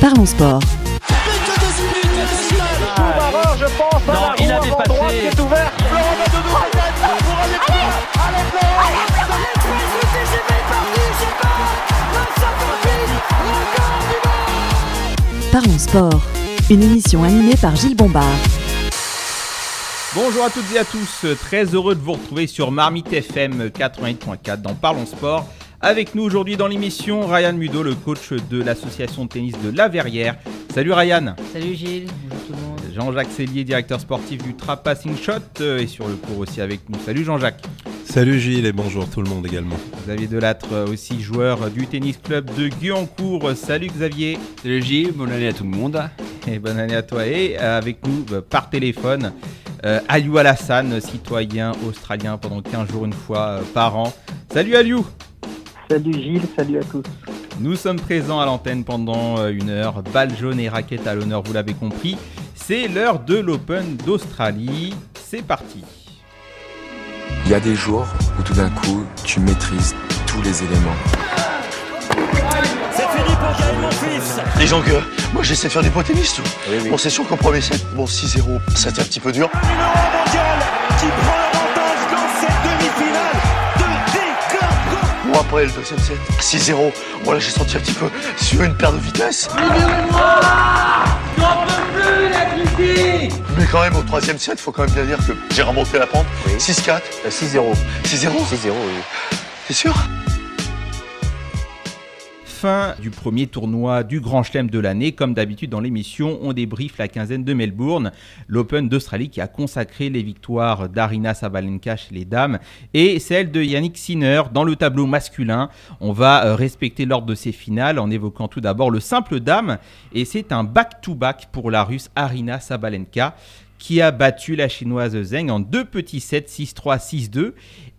Parlons sport. Non, il avait passé. Parlons sport. Une émission animée par Gilles Bombard. Bonjour à toutes et à tous, très heureux de vous retrouver sur Marmite FM 88.4 dans Parlons Sport. Avec nous aujourd'hui dans l'émission, Ryan Mudo, le coach de l'association de tennis de La Verrière. Salut Ryan. Salut Gilles, bonjour tout le monde. Jean-Jacques Cellier, directeur sportif du Trap Passing Shot, euh, est sur le cours aussi avec nous. Salut Jean-Jacques. Salut Gilles et bonjour tout le monde également. Xavier Delattre, euh, aussi joueur du tennis club de Guyancourt. Salut Xavier. Salut Gilles, bonne année à tout le monde. Et bonne année à toi. Et euh, avec nous par téléphone, Aliou Alassane, citoyen australien pendant 15 jours une fois par an. Salut Aliou. Salut Gilles, salut à tous. Nous sommes présents à l'antenne pendant euh, une heure. Balle jaune et raquette à l'honneur, vous l'avez compris. C'est l'heure de l'Open d'Australie. C'est parti. Il y a des jours où tout d'un coup, tu maîtrises tous les éléments. C'est fini pour Gaël, mon fils Les gens que moi j'essaie de faire des points tennis tout. Bon c'est sûr qu'au premier set, bon 6-0, ça a été un petit peu dur. Numéro mondial qui prend après le deuxième set. 6-0. Voilà, j'ai senti un petit peu sur une paire de vitesse. Libérez-moi J'en peux plus la critique Mais quand même, au troisième set, faut quand même bien dire que j'ai remonté la pente. 6-4. 6-0. 6-0 6-0, oui. T'es sûr? Fin du premier tournoi du Grand Chelem de l'année. Comme d'habitude dans l'émission, on débriefe la quinzaine de Melbourne, l'Open d'Australie qui a consacré les victoires d'Arina Sabalenka chez les dames et celle de Yannick Sinner dans le tableau masculin. On va euh, respecter l'ordre de ces finales en évoquant tout d'abord le simple dame et c'est un back-to-back pour la russe Arina Sabalenka qui a battu la chinoise Zheng en deux petits sets 6-3, 6-2.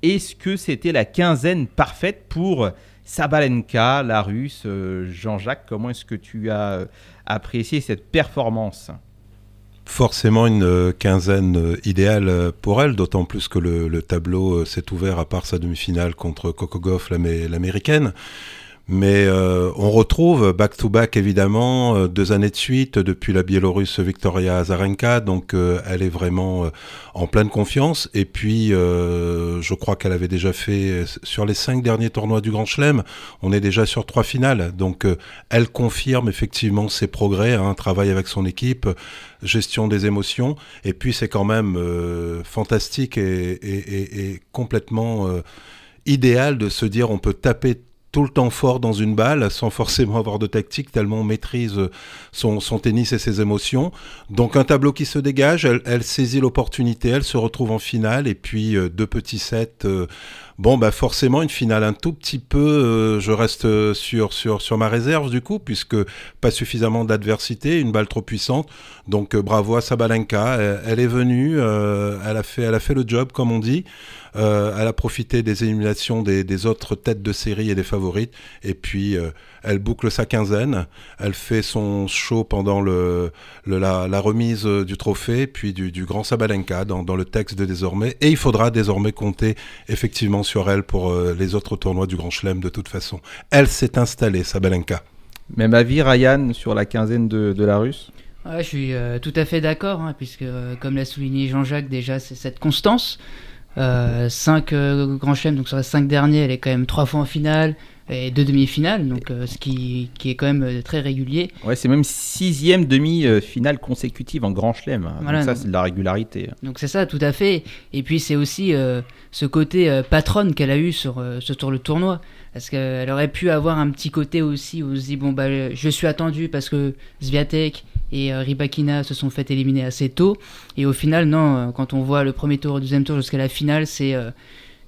Est-ce que c'était la quinzaine parfaite pour Sabalenka, la russe. Euh, Jean-Jacques, comment est-ce que tu as euh, apprécié cette performance? Forcément une euh, quinzaine idéale pour elle, d'autant plus que le, tableau s'est ouvert à part sa demi-finale contre Coco Goff, l'américaine. Mais euh, on retrouve back-to-back évidemment euh, deux années de suite depuis la Biélorusse Victoria Azarenka, donc euh, elle est vraiment en pleine confiance. Et puis je crois qu'elle avait déjà fait sur les cinq derniers tournois du Grand Chelem, on est déjà sur trois finales. Donc elle confirme effectivement ses progrès, hein, travail avec son équipe, gestion des émotions. Et puis c'est quand même fantastique et complètement idéal de se dire on peut taper tout le temps fort dans une balle sans forcément avoir de tactique, tellement on maîtrise son, tennis et ses émotions. Donc un tableau qui se dégage, elle, saisit l'opportunité, elle se retrouve en finale et puis euh, deux petits sets. Euh, bon, bah forcément une finale un tout petit peu, euh, je reste sur, sur, sur ma réserve du coup, puisque pas suffisamment d'adversité, une balle trop puissante. Donc bravo à Sabalenka, elle, est venue, elle, a fait, elle a fait le job comme on dit. Euh, elle a profité des éliminations des, autres têtes de série et des favorites. Et puis, euh, elle boucle sa quinzaine. Elle fait son show pendant le, la, remise du trophée, puis du, Grand Sabalenka dans, le texte de désormais. Et il faudra désormais compter effectivement sur elle pour euh, les autres tournois du Grand Chelem de toute façon. Elle s'est installée, Sabalenka. Même avis, Ryan, sur la quinzaine de, la Russe? Je suis tout à fait d'accord, hein, puisque, comme l'a souligné Jean-Jacques, déjà, c'est cette constance. 5 euh, euh, grands chelems, donc sur les 5 derniers, elle est quand même 3 fois en finale et 2 demi-finales, donc euh, ce qui, qui, est quand même très régulier. Ouais, c'est même sixième demi-finale consécutive en grand chelem. Voilà, donc ça, c'est de la régularité. Donc c'est ça, tout à fait. Et puis c'est aussi ce côté patronne qu'elle a eu sur, sur le tournoi. Parce qu'elle aurait pu avoir un petit côté aussi où on se dit, bon, bah, je suis attendu parce que Zviatek et euh, Ribakina se sont fait éliminer assez tôt. Et au final, non, euh, quand on voit le premier tour, le deuxième tour jusqu'à la finale, c'est euh,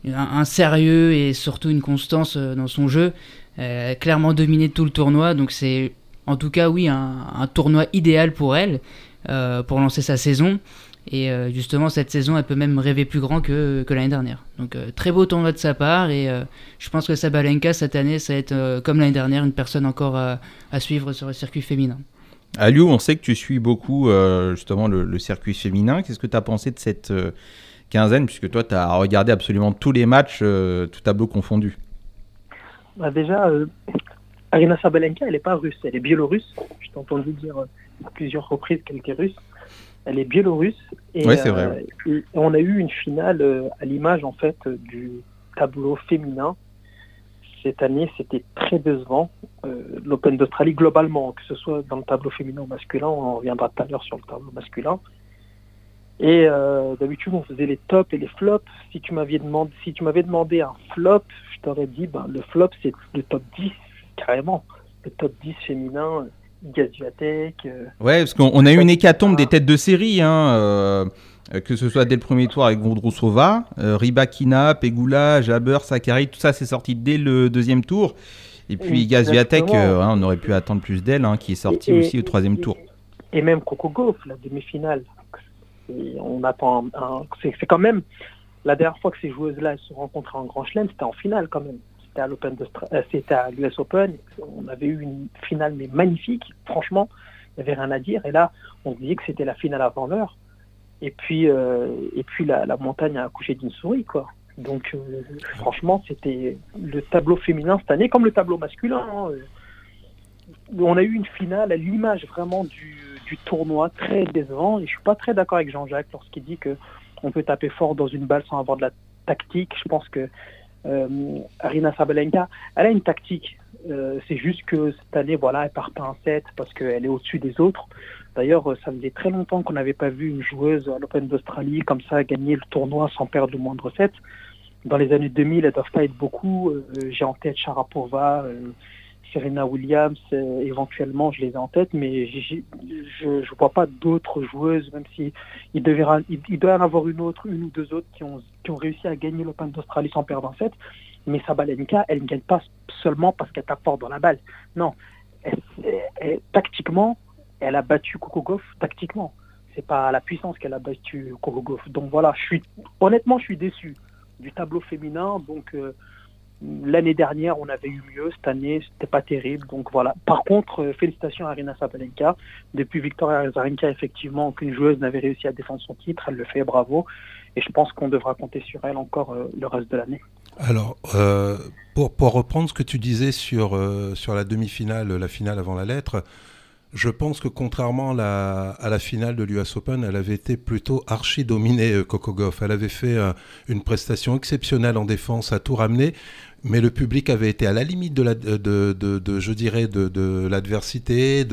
un, sérieux et surtout une constance dans son jeu. Elle a clairement dominé tout le tournoi, donc c'est en tout cas, oui, un, tournoi idéal pour elle, pour lancer sa saison. Et justement, cette saison, elle peut même rêver plus grand que, l'année dernière. Donc, très beau tournoi de sa part. Et je pense que Sabalenka, cette année, ça va être, comme l'année dernière, une personne encore à suivre sur le circuit féminin. Aliou, on sait que tu suis beaucoup euh, justement le, circuit féminin. Qu'est-ce que tu as pensé de cette euh, quinzaine, puisque toi, tu as regardé absolument tous les matchs, euh, tout tableau confondu bah Déjà, Arina Sabalenka, elle n'est pas russe, elle est biélorusse. Je t'ai entendu dire à plusieurs reprises qu'elle était russe. Elle est biélorusse. Et, ouais, c'est vrai. et on a eu une finale à l'image en fait du tableau féminin cette année, c'était très décevant. Euh, L'Open d'Australie, globalement, que ce soit dans le tableau féminin ou masculin, on reviendra tout à l'heure sur le tableau masculin. Et euh, d'habitude, on faisait les tops et les flops. Si tu m'avais demandé, si tu m'avais demandé un flop, je t'aurais dit, ben, le flop, c'est le top 10, carrément. Le top 10 féminin, Gaziatek. Euh, ouais, parce qu'on a eu une hécatombe des têtes de série. Hein, que ce soit dès le premier tour avec Vondrousova, euh, Ribakina, Pegula, Jabber, Sakari, tout ça c'est sorti dès le deuxième tour. Et puis Gazviatek, euh, hein, on aurait pu attendre plus d'elle, hein, qui est sortie aussi au troisième tour. Et même Coco Gauff, la demi-finale. On attend. C'est quand même la dernière fois que ces joueuses-là se rencontrent en Grand Chelem, c'était en finale quand même. C'était à l'Open, c'était à l'US Open. On avait eu une finale mais magnifique. Franchement, il n'y avait rien à dire. Et là, on se disait que c'était la finale avant l'heure. Et puis, euh, et puis la, montagne a accouché d'une souris, quoi. Donc, euh, franchement, c'était le tableau féminin cette année, comme le tableau masculin. Hein. On a eu une finale à l'image vraiment du, tournoi, très décevant. Et je suis pas très d'accord avec Jean-Jacques lorsqu'il dit que on peut taper fort dans une balle sans avoir de la tactique. Je pense que euh, Arina Sabalenka, elle a une tactique. c'est juste que cette année, voilà, elle part pas en 7 parce qu'elle est au-dessus des autres. D'ailleurs, ça faisait très longtemps qu'on n'avait pas vu une joueuse à l'Open d'Australie comme ça gagner le tournoi sans perdre le moindre set. Dans les années 2000, elle doivent pas être beaucoup. Euh, j'ai en tête Sharapova, euh, Serena Williams, euh, éventuellement, je les ai en tête, mais je ne vois pas d'autres joueuses, même si il, doit en avoir une autre, une ou deux autres qui ont, réussi à gagner l'Open d'Australie sans perdre un set. Mais Sabalenka, elle ne gagne pas seulement parce qu'elle tape fort dans la balle. Non, tactiquement, elle a battu Coco tactiquement. C'est pas la puissance qu'elle a battu Coco Donc voilà, je suis honnêtement, je suis déçu du tableau féminin. Donc euh, l'année dernière, on avait eu mieux. Cette année, c'était pas terrible. Donc voilà. Par contre, euh, félicitations à Arina Sabalenka. Depuis Victoria Azarenka, effectivement, aucune joueuse n'avait réussi à défendre son titre. Elle le fait, bravo. Et je pense qu'on devra compter sur elle encore euh, le reste de l'année. Alors, pour, pour, reprendre ce que tu disais sur, sur la demi-finale, la finale avant la lettre, je pense que contrairement à la, finale de l'US Open, elle avait été plutôt archi dominée, euh, Coco Goff. Elle avait fait euh, une prestation exceptionnelle en défense, à tout ramener, mais le public avait été à la limite de, je dirais, de, l'adversité.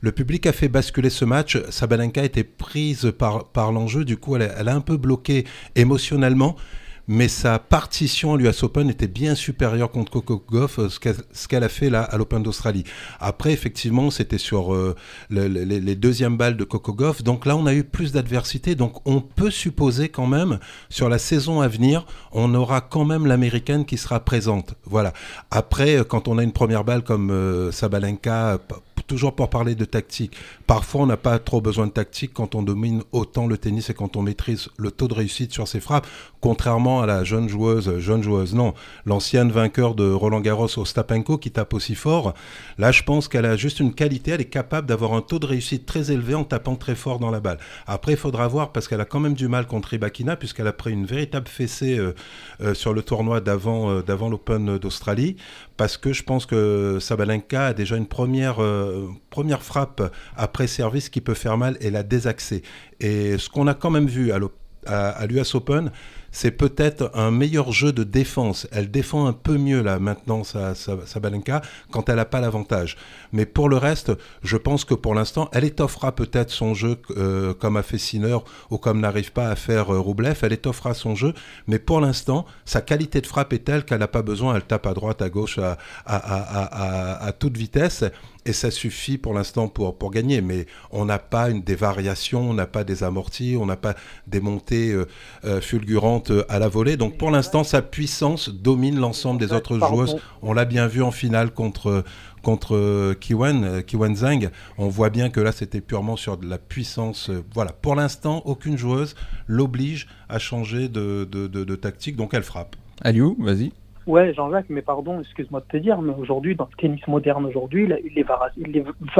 le public a fait basculer ce match. Sabalenka était prise par, l'enjeu, du coup, elle a un peu bloqué émotionnellement mais sa partition à l'US Open était bien supérieure contre Coco Goff, euh, ce qu'elle a fait là à l'Open d'Australie. Après, effectivement, c'était sur euh, les, deuxièmes balles de Coco Goff, donc là, on a eu plus d'adversité, donc on peut supposer quand même, sur la saison à venir, on aura quand même l'américaine qui sera présente. Voilà. Après, euh, quand on a une première balle comme Sabalenka, toujours pour parler de tactique, parfois on n'a pas trop besoin de tactique quand on domine autant le tennis et quand on maîtrise le taux de réussite sur ses frappes, contrairement à la jeune joueuse, jeune joueuse non, l'ancienne vainqueur de Roland Garros Ostapenko qui tape aussi fort. Là, je pense qu'elle a juste une qualité, elle est capable d'avoir un taux de réussite très élevé en tapant très fort dans la balle. Après, il faudra voir parce qu'elle a quand même du mal contre Ibakina puisqu'elle a pris une véritable fessée euh, euh, sur le tournoi d'avant euh, d'avant l'Open d'Australie parce que je pense que Sabalenka a déjà une première première frappe après service qui peut faire mal et la désaxer. Et ce qu'on a quand même vu à l'US Open, c'est peut-être un meilleur jeu de défense. Elle défend un peu mieux là maintenant sa, Sabalenka quand elle n'a pas l'avantage. Mais pour le reste, je pense que pour l'instant, elle étoffera peut-être son jeu euh, comme a fait Sinner ou comme n'arrive pas à faire euh, Roublev. Elle étoffera son jeu, mais pour l'instant, sa qualité de frappe est telle qu'elle n'a pas besoin. Elle tape à droite, à gauche, à toute vitesse et ça suffit pour l'instant pour, pour gagner. Mais on n'a pas une, des variations, on n'a pas des amortis, on n'a pas des montées euh, euh, fulgurantes euh, à la volée. Donc pour l'instant, sa puissance domine l'ensemble des autres joueuses. On l'a bien vu en finale contre, contre Kiwen, Kiwen Zhang. On voit bien que là, c'était purement sur de la puissance. Voilà. Pour l'instant, aucune joueuse l'oblige à changer de, de, de tactique, donc elle frappe. Aliou, vas-y. Ouais, Jean-Jacques, mais pardon, excuse-moi de te dire, mais aujourd'hui, dans le tennis moderne aujourd'hui, les,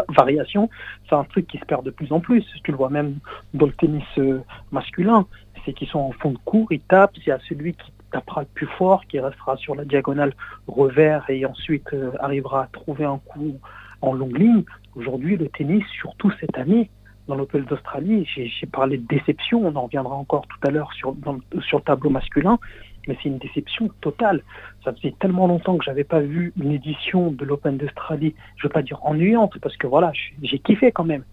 variations, c'est un truc qui se perd de plus en plus. Tu le vois même dans le tennis euh, masculin, c'est qu'ils sont en fond de cours, ils tapent, y a celui qui tapera le plus fort, qui restera sur la diagonale revers et ensuite arrivera à trouver un coup en longue ligne. Aujourd'hui, le tennis, surtout cette année, dans l'Open d'Australie, j'ai parlé de déception, on en reviendra encore tout à l'heure sur, sur le tableau masculin, mais c'est une déception totale. Ça faisait tellement longtemps que j'avais pas vu une édition de l'Open d'Australie, je veux pas dire ennuyante, parce que voilà, j'ai kiffé quand même,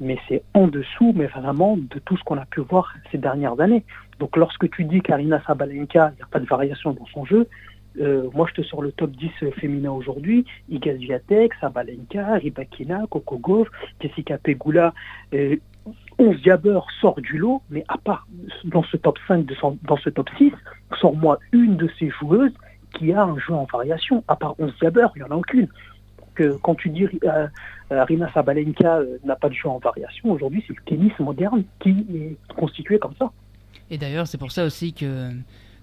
mais c'est en dessous, mais vraiment, de tout ce qu'on a pu voir ces dernières années. Donc lorsque tu dis qu'Arina Sabalenka, il n'y a pas de variation dans son jeu, euh, moi, je te sors le top 10 féminin aujourd'hui. Iga Swiatek, Sabalenka, Ribakina, Coco Gauff, Jessica Pegula. Euh, 11 Jabber sort du lot, mais à part dans ce top 5, dans ce top 6, sors-moi une de ces joueuses qui a un jeu en variation. À part 11 Jabber, il n'y en a aucune. Donc, quand tu dis euh, Arina Sabalenka euh, n'a pas de jeu en variation, aujourd'hui, c'est le tennis moderne qui est constitué comme ça. Et d'ailleurs, c'est pour ça aussi que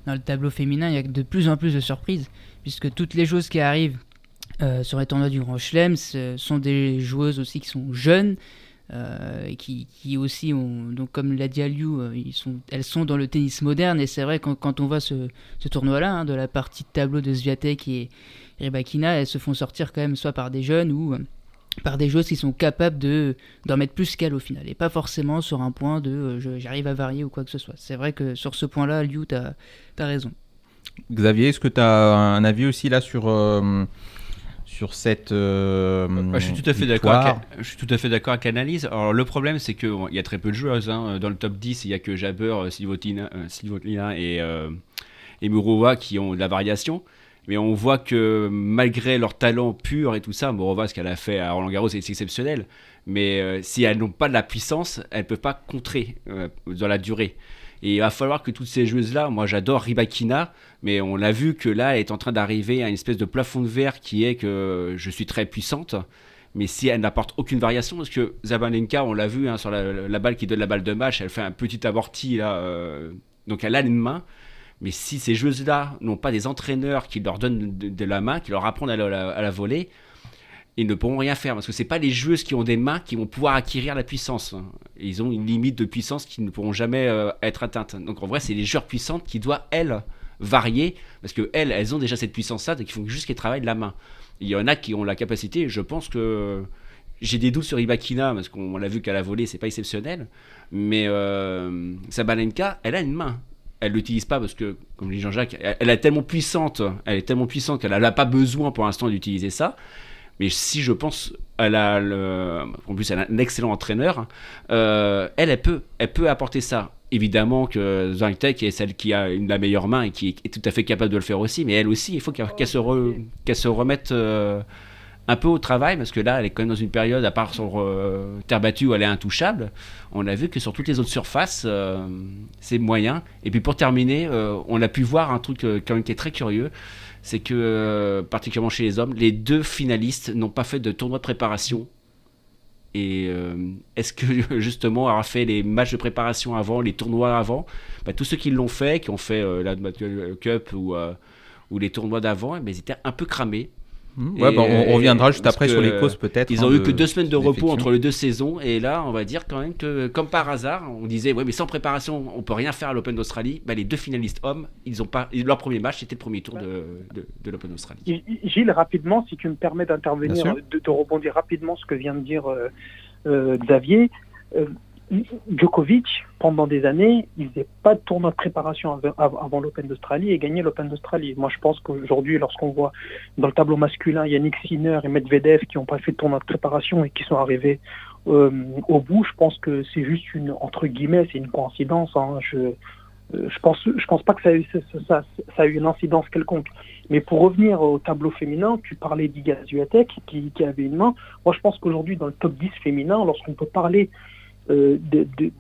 dans le tableau féminin, il y a de plus en plus de surprises, puisque toutes les choses qui arrivent euh, sur les tournois du Grand Chelem sont des joueuses aussi qui sont jeunes, euh, et qui, aussi donc comme l'a dit Aliou, euh, elles sont dans le tennis moderne, et c'est vrai quand, quand on voit ce, tournoi-là, hein, de la partie de tableau de Sviatek et Rybakina, elles se font sortir quand même soit par des jeunes ou par des joueuses qui sont capables de d'en mettre plus qu'elles au final et pas forcément sur un point de euh, j'arrive à varier ou quoi que ce soit. C'est vrai que sur ce point-là, Liu, tu as, raison. Xavier, est-ce que tu as un avis aussi là sur, euh, sur cette. Euh, je suis tout à fait d'accord. Je suis tout à fait d'accord avec l'analyse. Alors le problème, c'est qu'il y a très peu de joueuses. Hein. Dans le top 10, il n'y a que Jabber, Slivotina, et, et Murova qui ont de la variation. Mais on voit que malgré leur talent pur et tout ça, Morova, ce qu'elle a fait à Roland Garros, c'est exceptionnel. Mais euh, si elles n'ont pas de la puissance, elles ne peuvent pas contrer euh, dans la durée. Et il va falloir que toutes ces joueuses-là, moi j'adore Ribakina, mais on l'a vu que là, elle est en train d'arriver à une espèce de plafond de verre qui est que je suis très puissante. Mais si elle n'apporte aucune variation, parce que Zabalenka, on l'a vu hein, sur la, balle qui donne la balle de match, elle fait un petit amorti là, euh, donc elle a une main. Mais si ces joueuses-là n'ont pas des entraîneurs qui leur donnent de, la main, qui leur apprennent à la, voler, ils ne pourront rien faire parce que ce pas les joueuses qui ont des mains qui vont pouvoir acquérir la puissance. Ils ont une limite de puissance qui ne pourront jamais euh, être atteintes. Donc en vrai, c'est les joueurs puissantes qui doivent elles varier parce que elles, elles ont déjà cette puissance-là, donc il faut juste qu'elles travaillent la main. Il y en a qui ont la capacité. Je pense que j'ai des doutes sur Ibakina parce qu'on l'a vu qu'à la volée, c'est pas exceptionnel. Mais euh, Sabalenka, elle a une main elle l'utilise pas parce que, comme dit Jean-Jacques, elle, est tellement puissante, elle est tellement puissante qu'elle n'a pas besoin pour l'instant d'utiliser ça. Mais si je pense, elle a en plus elle a un excellent entraîneur, euh, elle, peut, elle peut apporter ça. Évidemment que Zangtek est celle qui a la meilleure main et qui est, tout à fait capable de le faire aussi, mais elle aussi, il faut qu'elle se, remette euh, un peu au travail parce que là, elle est quand même dans une période, à part sur euh, terre battue où elle est intouchable. On a vu que sur toutes les autres surfaces, euh, c'est moyen. Et puis pour terminer, on a pu voir un truc quand même qui est très curieux c'est que, particulièrement chez les hommes, les deux finalistes n'ont pas fait de tournoi de préparation. Et est-ce que justement avoir fait les matchs de préparation avant, les tournois avant, bah, tous ceux qui l'ont fait, qui ont fait la Cup ou, les tournois d'avant, ils étaient un peu cramés. Mmh. Ouais, bah, on, reviendra juste après sur les causes peut-être. Ils ont hein, eu que deux semaines de repos entre les deux saisons et là on va dire quand même que comme par hasard on disait ouais mais sans préparation on peut rien faire à l'Open d'Australie. Bah, les deux finalistes hommes ils ont pas leur premier match c'était le premier tour de, de, l'Open d'Australie. Gilles rapidement si tu me permets d'intervenir de, rebondir rapidement ce que vient de dire euh, euh, Xavier. Euh, Djokovic, pendant des années, il faisait pas de tournoi de préparation avant, l'Open d'Australie et gagnait l'Open d'Australie. Moi, je pense qu'aujourd'hui, lorsqu'on voit dans le tableau masculin Yannick Sinner et Medvedev qui n'ont pas fait de tournoi de préparation et qui sont arrivés euh, au bout, je pense que c'est juste une, entre guillemets, c'est une coïncidence. Hein. Je, euh, je pense, je pense pas que ça a, eu, une incidence quelconque. Mais pour revenir au tableau féminin, tu parlais d'Iga qui, qui avait une main. Moi, je pense qu'aujourd'hui, dans le top 10 féminin, lorsqu'on peut parler euh,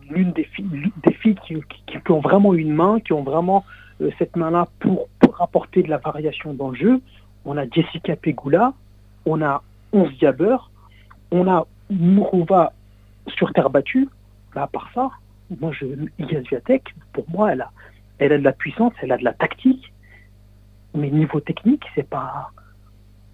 l'une des filles, des filles qui, qui, ont vraiment une main, qui ont vraiment euh, cette main-là pour, pour, apporter de la variation dans le jeu. On a Jessica Pegula, on a Onze Jabber, on a Mourova sur terre battue. Là, à part ça, moi, je, Viatek, pour moi, elle a, elle a de la puissance, elle a de la tactique, mais niveau technique, c'est pas.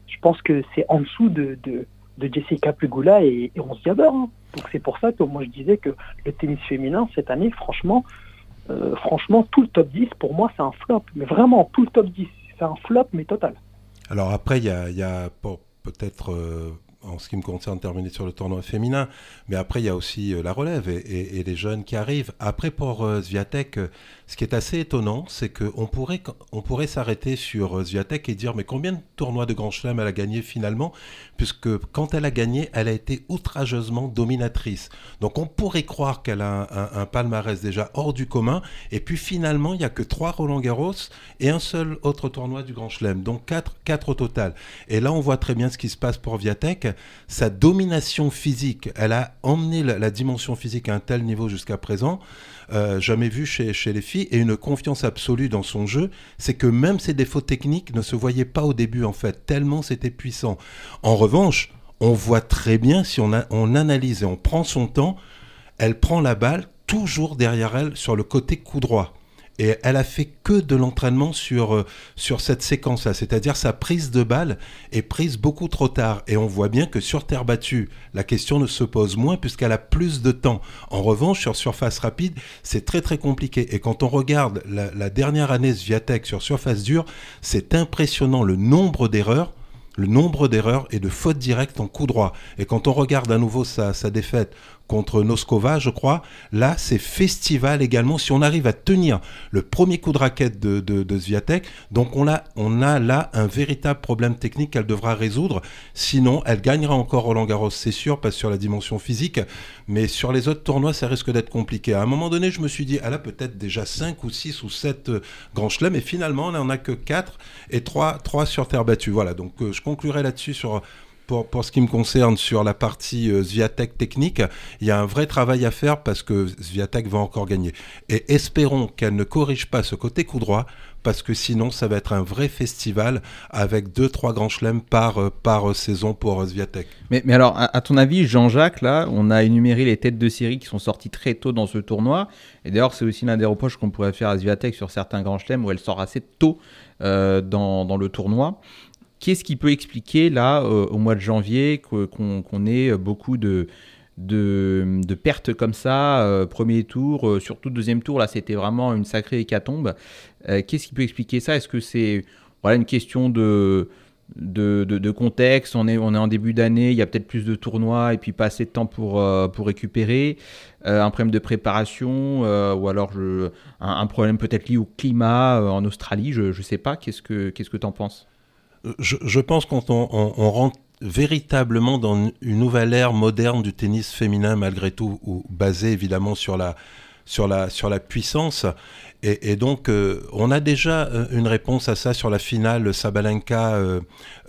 Je pense que c'est en dessous de, de, de Jessica Pegula et, et Onze Jabber. Hein. Donc c'est pour ça que moi je disais que le tennis féminin cette année, franchement, franchement, tout le top 10, pour moi, c'est un flop. Mais vraiment, tout le top 10, c'est un flop, mais total. Alors après, il y a, a peut-être en ce qui me concerne, terminer sur le tournoi féminin. Mais après, il y a aussi euh, la relève et, les jeunes qui arrivent. Après, pour euh, Zviatek, euh, ce qui est assez étonnant, c'est qu'on pourrait, on pourrait s'arrêter sur Zviatek et dire mais combien de tournois de Grand Chelem elle a gagné finalement? Puisque quand elle a gagné, elle a été outrageusement dominatrice. Donc on pourrait croire qu'elle a un, palmarès déjà hors du commun. Et puis finalement, il n'y a que trois Roland Garros et un seul autre tournoi du Grand Chelem. Donc quatre, quatre au total. Et là, on voit très bien ce qui se passe pour Viatek sa domination physique, elle a emmené la, dimension physique à un tel niveau jusqu'à présent, euh, jamais vu chez, les filles, et une confiance absolue dans son jeu, c'est que même ses défauts techniques ne se voyaient pas au début en fait, tellement c'était puissant. En revanche, on voit très bien si on, on analyse et on prend son temps, elle prend la balle toujours derrière elle sur le côté coup droit. Et elle a fait que de l'entraînement sur, euh, sur cette séquence-là, c'est-à-dire sa prise de balle est prise beaucoup trop tard. Et on voit bien que sur terre battue, la question ne se pose moins puisqu'elle a plus de temps. En revanche, sur surface rapide, c'est très très compliqué. Et quand on regarde la, dernière année Sviatek sur surface dure, c'est impressionnant le nombre d'erreurs le nombre d'erreurs et de fautes directes en coup droit. Et quand on regarde à nouveau sa, sa défaite contre Noskova, je crois. Là, c'est festival également. Si on arrive à tenir le premier coup de raquette de, de, Zviatek, donc on a, on a là un véritable problème technique qu'elle devra résoudre. Sinon, elle gagnera encore Roland Garros, c'est sûr, pas sur la dimension physique, mais sur les autres tournois, ça risque d'être compliqué. À un moment donné, je me suis dit, elle a peut-être déjà 5 ou 6 ou 7 euh, grands chelems, et finalement, on n'en a que 4 et 3, 3 sur terre battue. Voilà, donc euh, je conclurai là-dessus sur pour, ce qui me concerne sur la partie euh, Zviatek technique, il y a un vrai travail à faire parce que Zviatek va encore gagner. Et espérons qu'elle ne corrige pas ce côté coup droit parce que sinon ça va être un vrai festival avec 2-3 grands chelems par, euh, par saison pour Zviatek. Mais, mais alors, à, ton avis, Jean-Jacques, là, on a énuméré les têtes de série qui sont sorties très tôt dans ce tournoi. Et d'ailleurs, c'est aussi l'un des reproches qu'on pourrait faire à Zviatek sur certains grands chelems où elle sort assez tôt euh, dans, dans, le tournoi. Qu'est-ce qui peut expliquer là, euh, au mois de janvier, qu'on ait beaucoup de, pertes comme ça, euh, premier tour, euh, surtout deuxième tour, là c'était vraiment une sacrée hécatombe. Qu'est-ce qui peut expliquer ça? Est-ce que c'est une question de, contexte? On est, en début d'année, il y a peut-être plus de tournois et puis pas assez de temps pour, récupérer Un problème de préparation ou alors un, problème peut-être lié au climat en Australie, je ne sais pas. Qu'est-ce que tu en penses? Je, pense quand on, rentre véritablement dans une nouvelle ère moderne du tennis féminin malgré tout, ou basée évidemment sur la, sur la, sur la puissance. Et, donc, euh, on a déjà euh, une réponse à ça sur la finale Sabalenka euh,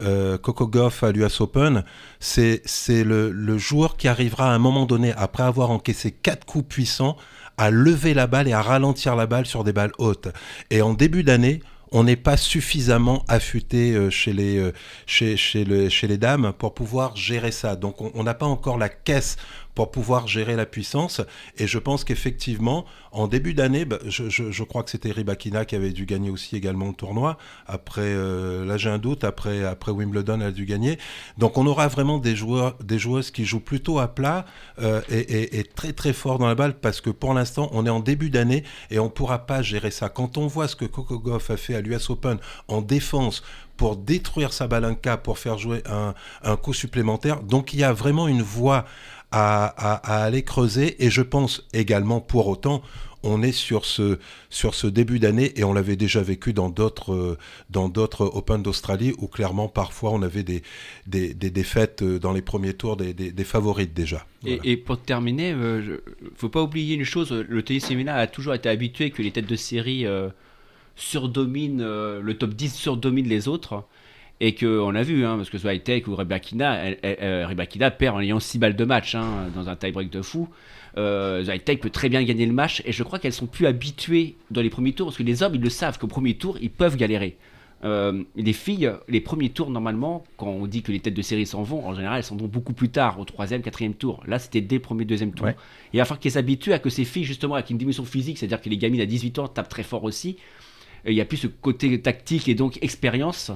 euh Coco Goff à l'US Open. C'est le, le, joueur qui arrivera à un moment donné, après avoir encaissé quatre coups puissants, à lever la balle et à ralentir la balle sur des balles hautes. Et en début d'année, on n'est pas suffisamment affûté euh, chez les, euh, chez, les dames pour pouvoir gérer ça. Donc on n'a pas encore la caisse pour pouvoir gérer la puissance. Et je pense qu'effectivement, en début d'année, bah, je, crois que c'était Ribakina qui avait dû gagner aussi également le tournoi. Après, euh, là j'ai un doute, après, après Wimbledon, elle a dû gagner. Donc on aura vraiment des, joueurs, des joueuses qui jouent plutôt à plat euh, et, très très fort dans la balle parce que pour l'instant, on est en début d'année et on ne pourra pas gérer ça. Quand on voit ce que Coco Goff a fait à l'US Open en défense, pour détruire sa balanca, pour faire jouer un, un coup supplémentaire. Donc il y a vraiment une voie à, aller creuser. Et je pense également, pour autant, on est sur ce, sur ce début d'année et on l'avait déjà vécu dans d'autres, dans d'autres Open d'Australie où clairement parfois on avait des, des, défaites dans les premiers tours des, des, favorites déjà. Et, pour terminer, il euh, ne faut pas oublier une chose, le tennis féminin a toujours été habitué que les têtes de série euh, surdominent, euh, le top 10 surdomine les autres et qu'on a vu, hein, parce que Swiatek ou Rybakina, Rybakina perd en ayant 6 balles de match hein, dans un tie-break de fou. Euh, peut très bien gagner le match, et je crois qu'elles sont plus habituées dans les premiers tours, parce que les hommes, ils le savent qu'au premier tour, ils peuvent galérer. Euh, les filles, les premiers tours, normalement, quand on dit que les têtes de série s'en vont, en général, elles s'en vont beaucoup plus tard, au troisième, quatrième tour. Là, c'était dès le premier, deuxième tour. Et il va falloir qu'elles s'habituent à que ces filles, justement, avec une dimension physique, c'est-à-dire que les gamines à 18 ans tapent très fort aussi, il n'y a plus ce côté tactique et donc expérience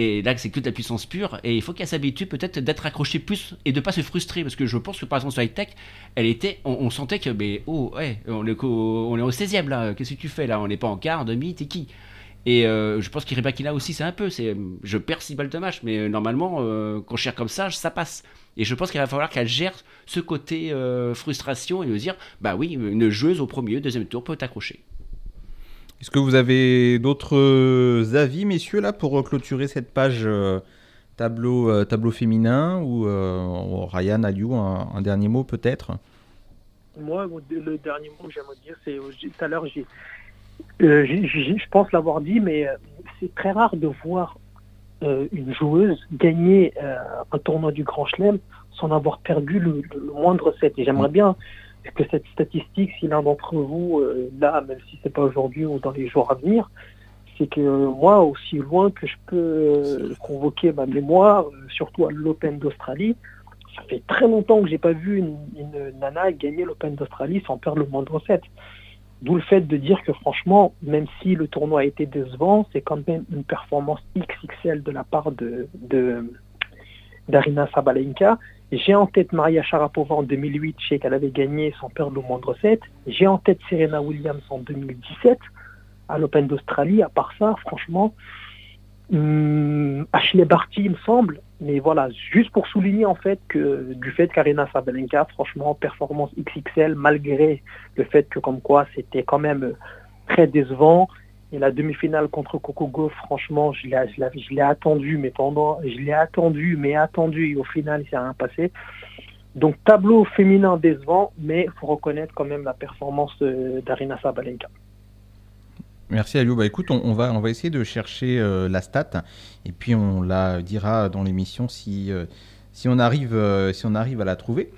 Et là, c'est que de la puissance pure. Et il faut qu'elle s'habitue peut-être d'être accrochée plus et de pas se frustrer. Parce que je pense que par exemple sur High Tech, elle était, on, sentait que, mais oh, ouais, on est, au, on est au 16e là. Qu'est-ce que tu fais là? On n'est pas en quart, demi, t'es qui? Et euh, je pense qu'Iribakina aussi, c'est un peu. C'est, je perds six balles de match, mais euh, normalement, euh, quand je gère comme ça, ça passe. Et je pense qu'il va falloir qu'elle gère ce côté frustration et me dire bah oui, une joueuse au premier, deuxième tour peut accrocher. Est-ce que vous avez d'autres avis, messieurs, là, pour clôturer cette page tableau, tableau féminin Ou Ryan, Aliou, un, un dernier mot peut-être? Moi, le dernier mot que j'aimerais dire, c'est tout à l'heure, euh, je pense l'avoir dit, mais euh, c'est très rare de voir euh, une joueuse gagner un tournoi du Grand Chelem sans avoir perdu le, moindre set. Et j'aimerais bien que cette statistique, si l'un d'entre vous, là, même si c'est pas aujourd'hui ou dans les jours à venir, c'est que moi, aussi loin que je peux convoquer ma mémoire, surtout à l'Open d'Australie, ça fait très longtemps que j'ai pas vu une, une nana gagner l'Open d'Australie sans perdre le moindre set. D'où le fait de dire que franchement, même si le tournoi a été décevant, c'est quand même une performance XXL de la part de, d'Arina Sabalenka. J'ai en tête Maria Sharapova en 2008, je sais qu'elle avait gagné sans perdre le moindre set. J'ai en tête Serena Williams en 2017 à l'Open d'Australie. À part ça, franchement, hum, Ashley Barty, il me semble, mais voilà, juste pour souligner en fait que du fait qu'Arena Sabalenka, franchement, performance XXL, malgré le fait que comme quoi c'était quand même très décevant. Et la demi-finale contre Gauff, franchement, je l'ai attendu, mais pendant, je l'ai attendu, mais attendu, et au final, il s'est rien passé. Donc tableau féminin décevant, mais il faut reconnaître quand même la performance d'Arina Sabalenka. Merci Aliou. Bah écoute, on, va, on va essayer de chercher euh, la stat et puis on la dira dans l'émission si, euh, si, on arrive, euh, si on arrive à la trouver.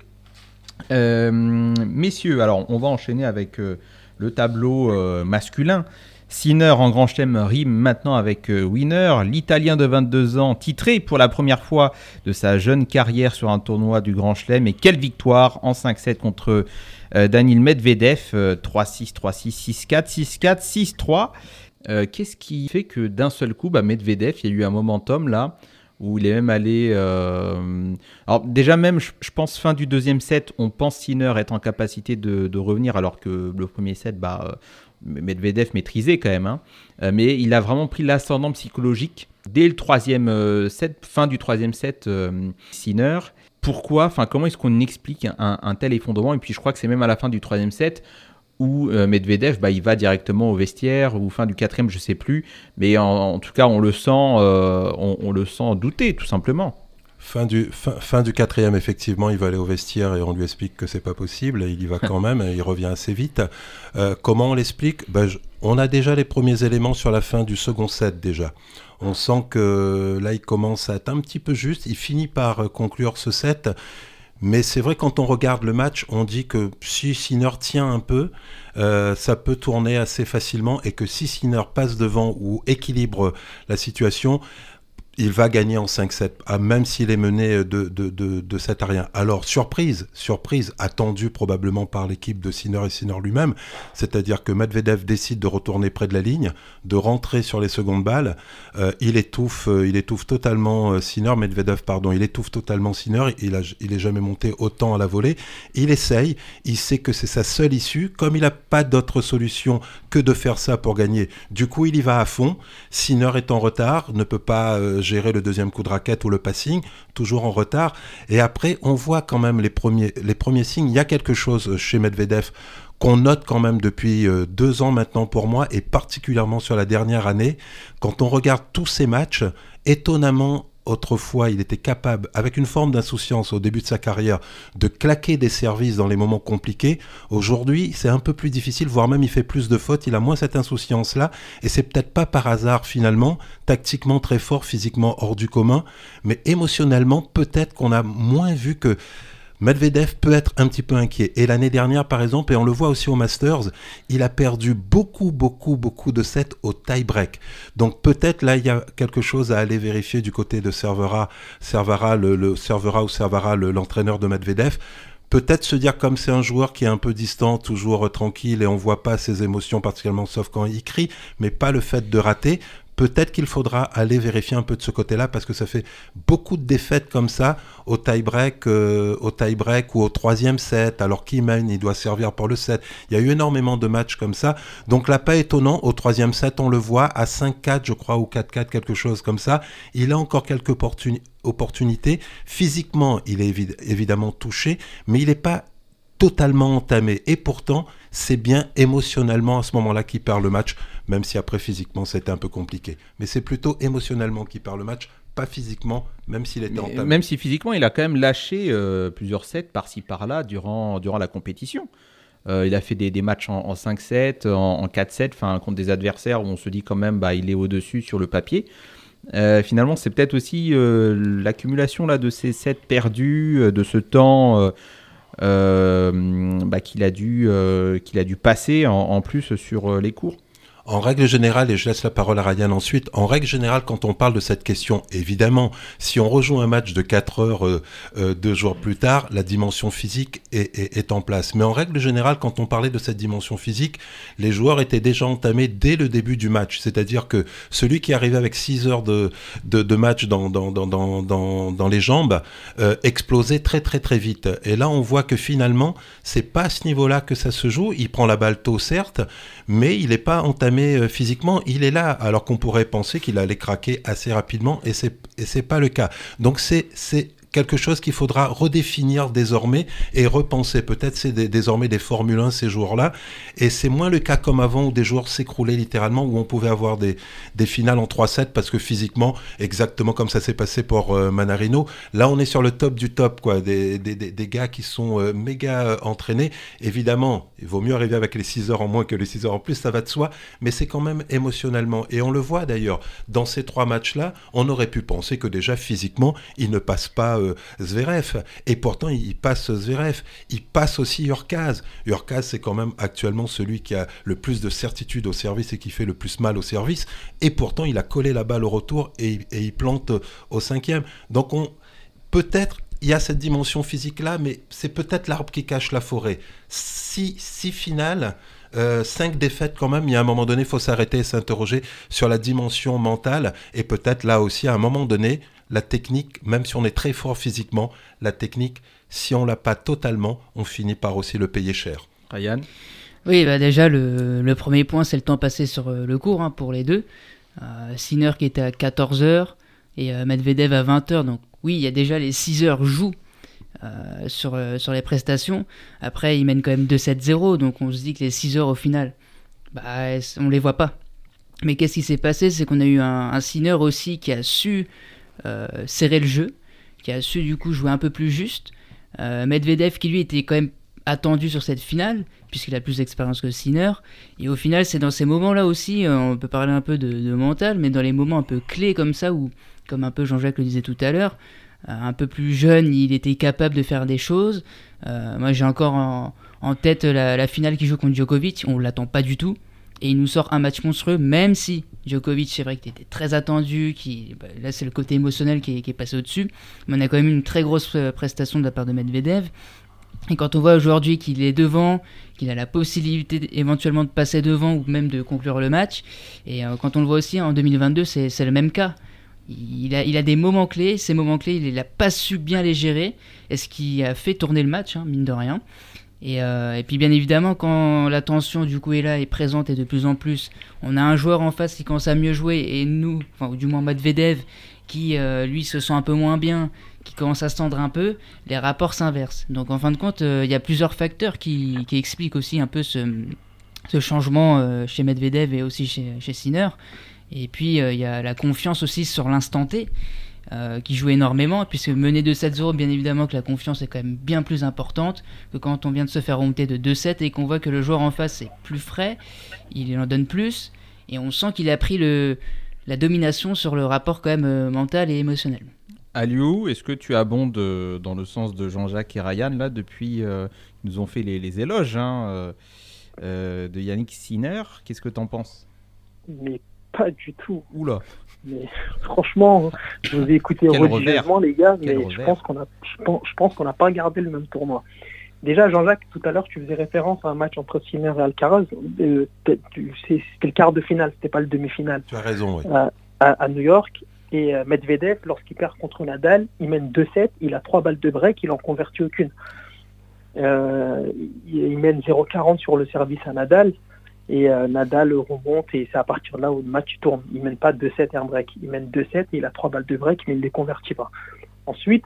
messieurs, alors on va enchaîner avec le tableau masculin. Sinner en grand chelem rime maintenant avec Winner, l'Italien de 22 ans titré pour la première fois de sa jeune carrière sur un tournoi du grand chelem et quelle victoire en 5-7 contre euh, Daniel Medvedev, 3-6, 3-6, 6-4, 6-4, 6-3. Qu'est-ce qui fait que d'un seul coup, bah, Medvedev, il y a eu un momentum là où il est même allé. Euh, alors, déjà, même, je, pense, fin du deuxième set, on pense Sinner être en capacité de, revenir, alors que le premier set, bah, euh, Medvedev maîtrisait quand même. Hein. mais il a vraiment pris l'ascendant psychologique dès le troisième set, fin du troisième set, Sinner pourquoi, enfin comment est-ce qu'on explique un, tel effondrement? Et puis je crois que c'est même à la fin du troisième set où euh, Medvedev, bah, il va directement au vestiaire, ou fin du quatrième, je sais plus, mais en, tout cas on le sent, euh, on, le sent douter tout simplement. Fin du, fin, du quatrième, effectivement, il va aller au vestiaire et on lui explique que c'est pas possible. il y va quand même, et il revient assez vite. Euh, comment on l'explique? Ben, On a déjà les premiers éléments sur la fin du second set déjà. On sent que là, il commence à être un petit peu juste. Il finit par euh, conclure ce set. Mais c'est vrai, quand on regarde le match, on dit que si Sinner tient un peu, euh, ça peut tourner assez facilement et que si Sinner passe devant ou équilibre la situation, il va gagner en 5-7, ah, même s'il est mené de, de, de, 7 à rien. Alors, surprise, surprise, attendue probablement par l'équipe de Sinner et Sinner lui-même, c'est-à-dire que Medvedev décide de retourner près de la ligne, de rentrer sur les secondes balles, euh, il, étouffe, euh, il étouffe totalement euh, Sinner, Medvedev, pardon, il étouffe totalement Sinner, il, il est jamais monté autant à la volée, il essaye, il sait que c'est sa seule issue, comme il n'a pas d'autre solution que de faire ça pour gagner, du coup il y va à fond, Sinner est en retard, ne peut pas gérer le deuxième coup de raquette ou le passing, toujours en retard. Et après, on voit quand même les premiers, les premiers signes. Il y a quelque chose chez Medvedev qu'on note quand même depuis euh, deux ans maintenant pour moi, et particulièrement sur la dernière année. Quand on regarde tous ces matchs, étonnamment, autrefois, il était capable, avec une forme d'insouciance au début de sa carrière, de claquer des services dans les moments compliqués. Aujourd'hui, c'est un peu plus difficile, voire même il fait plus de fautes, il a moins cette insouciance-là, et c'est peut-être pas par hasard finalement, tactiquement très fort, physiquement hors du commun, mais émotionnellement, peut-être qu'on a moins vu que Medvedev peut être un petit peu inquiet. Et l'année dernière, par exemple, et on le voit aussi au Masters, il a perdu beaucoup, beaucoup, beaucoup de sets au tie-break. Donc peut-être là, il y a quelque chose à aller vérifier du côté de Servera, Servara, le, Servera ou Servara, l'entraîneur de Medvedev peut-être se dire comme c'est un joueur qui est un peu distant, toujours tranquille et on voit pas ses émotions particulièrement sauf quand il crie, mais pas le fait de rater peut-être qu'il faudra aller vérifier un peu de ce côté-là parce que ça fait beaucoup de défaites comme ça au tie-break, euh, au tie-break ou au troisième set. Alors qu'il mène, il doit servir pour le set. Il y a eu énormément de matchs comme ça. Donc là, pas étonnant, au troisième set, on le voit à 5-4, je crois, ou 4-4, quelque chose comme ça. Il a encore quelques opportunités. Physiquement, il est évidemment touché, mais il n'est pas totalement entamé. Et pourtant, c'est bien émotionnellement à ce moment-là qu'il perd le match, même si après physiquement c'était un peu compliqué. Mais c'est plutôt émotionnellement qu'il perd le match, pas physiquement, même s'il était entamé. Même si physiquement, il a quand même lâché euh, plusieurs sets par-ci par-là durant, durant la compétition. Euh, il a fait des, matchs en, 5-7, en, 4-7, contre des adversaires où on se dit quand même bah, il est au-dessus sur le papier. Euh, finalement, c'est peut-être aussi l'accumulation là de ces sets perdus, de ce temps bah, qu'il a, dû, euh, qu'il a dû passer en plus sur euh, les cours. En règle générale, et je laisse la parole à Ryan ensuite, en règle générale, quand on parle de cette question, évidemment, si on rejoue un match de 4 heures euh, euh, deux jours plus tard, la dimension physique est, en place. Mais en règle générale, quand on parlait de cette dimension physique, les joueurs étaient déjà entamés dès le début du match. C'est-à-dire que celui qui arrivait avec 6 heures de, de, match dans, dans, dans, dans, les jambes euh, explosait très très très vite. Et là, on voit que finalement, c'est pas à ce niveau-là que ça se joue. Il prend la balle tôt, certes, mais il n'est pas entamé euh, physiquement, il est là, alors qu'on pourrait penser qu'il allait craquer assez rapidement, et c'est, et pas le cas. Donc c'est quelque chose qu'il faudra redéfinir désormais et repenser. Peut-être c'est désormais des Formule 1 ces jours-là. Et c'est moins le cas comme avant où des jours s'écroulaient littéralement, où on pouvait avoir des, des finales en 3-7 parce que physiquement, exactement comme ça s'est passé pour euh, Manarino, là on est sur le top du top, quoi. Des, des, des gars qui sont euh, méga euh, entraînés. Évidemment, il vaut mieux arriver avec les 6 heures en moins que les 6 heures en plus, ça va de soi, mais c'est quand même émotionnellement. Et on le voit d'ailleurs, dans ces trois matchs-là, on aurait pu penser que déjà physiquement, il ne passe pas euh, Zverev. Et pourtant, il passe Zverev. Il passe aussi Urkaz. Urkaz, c'est quand même actuellement celui qui a le plus de certitude au service et qui fait le plus mal au service. Et pourtant, il a collé la balle au retour et, il plante au cinquième. Donc, on peut-être il y a cette dimension physique-là, mais c'est peut-être l'arbre qui cache la forêt. Si, si finales, euh, cinq défaites quand même, il y a un moment donné, il faut s'arrêter et s'interroger sur la dimension mentale, et peut-être là aussi, à un moment donné, la technique, même si on est très fort physiquement, la technique, si on l'a pas totalement, on finit par aussi le payer cher. Ryan? Oui, bah déjà, le, premier point, c'est le temps passé sur euh, le cours hein, pour les deux. Euh, Sinner qui était à 14h et euh, Medvedev à 20h. Donc oui, il y a déjà les 6 heures jouent euh, sur, sur les prestations. Après, ils mènent quand même 2-7-0, donc on se dit que les 6 heures au final, bah, on les voit pas. Mais qu'est-ce qui s'est passé? C'est qu'on a eu un, un Sinner aussi qui a su serrer le jeu, qui a su du coup jouer un peu plus juste. Euh, Medvedev qui lui était quand même attendu sur cette finale, puisqu'il a plus d'expérience que Sinner. Et au final, c'est dans ces moments-là aussi, euh, on peut parler un peu de, mental, mais dans les moments un peu clés comme ça, où, comme un peu Jean-Jacques le disait tout à l'heure, un peu plus jeune, il était capable de faire des choses. moi, j'ai encore en, tête la, la, finale qui joue contre Djokovic, on l'attend pas du tout et il nous sort un match monstrueux, même si Djokovic, c'est vrai qu'il était très attendu, qui, bah, là c'est le côté émotionnel qui est, passé au-dessus, mais on a quand même une très grosse euh, prestation de la part de Medvedev. Et quand on voit aujourd'hui qu'il est devant, qu'il a la possibilité éventuellement de passer devant ou même de conclure le match, et euh, quand on le voit aussi en 2022, c'est le même cas. Il a, des moments clés, ces moments clés, il n'a pas su bien les gérer, et ce qui a fait tourner le match, hein, mine de rien. Euh, et, puis bien évidemment, quand la tension du coup est là, est présente et de plus en plus, on a un joueur en face qui commence à mieux jouer et nous, enfin, ou du moins Medvedev, qui euh, lui se sent un peu moins bien, qui commence à se tendre un peu, les rapports s'inversent. Donc en fin de compte, euh, il y a plusieurs facteurs qui, expliquent aussi un peu ce, changement chez Medvedev et aussi chez, chez Sinner. Et puis il y a la confiance aussi sur l'instant T. Euh, qui joue énormément, puisque mener de 7-0, bien évidemment que la confiance est quand même bien plus importante que quand on vient de se faire remonter de 2-7 et qu'on voit que le joueur en face est plus frais, il en donne plus, et on sent qu'il a pris le, la domination sur le rapport quand même euh, mental et émotionnel. Aliou, est-ce que tu abondes dans le sens de Jean-Jacques et Ryan, là, depuis euh, nous ont fait les, éloges hein, de Yannick Sinner Qu'est-ce que tu en penses? Mais pas du tout. Oula mais franchement, je vous ai écouté religieusement, les gars, mais je pense qu'on a, je pense, qu'on n'a pas gardé le même tournoi. Déjà, Jean-Jacques, tout à l'heure, tu faisais référence à un match entre Sinner et Alcaraz. Euh, c'était le quart de finale, c'était pas le demi-finale. Tu as raison, oui. À, New York. Et euh, Medvedev, lorsqu'il perd contre Nadal, il mène 2-7, il a trois balles de break, il en convertit aucune. Euh, il mène 0-40 sur le service à Nadal. Et Nadal remonte et c'est à partir de là où le match tourne. Il mène pas 2-7 et un break. Il mène 2-7 et il a trois balles de break, mais il ne les convertit pas. Ensuite,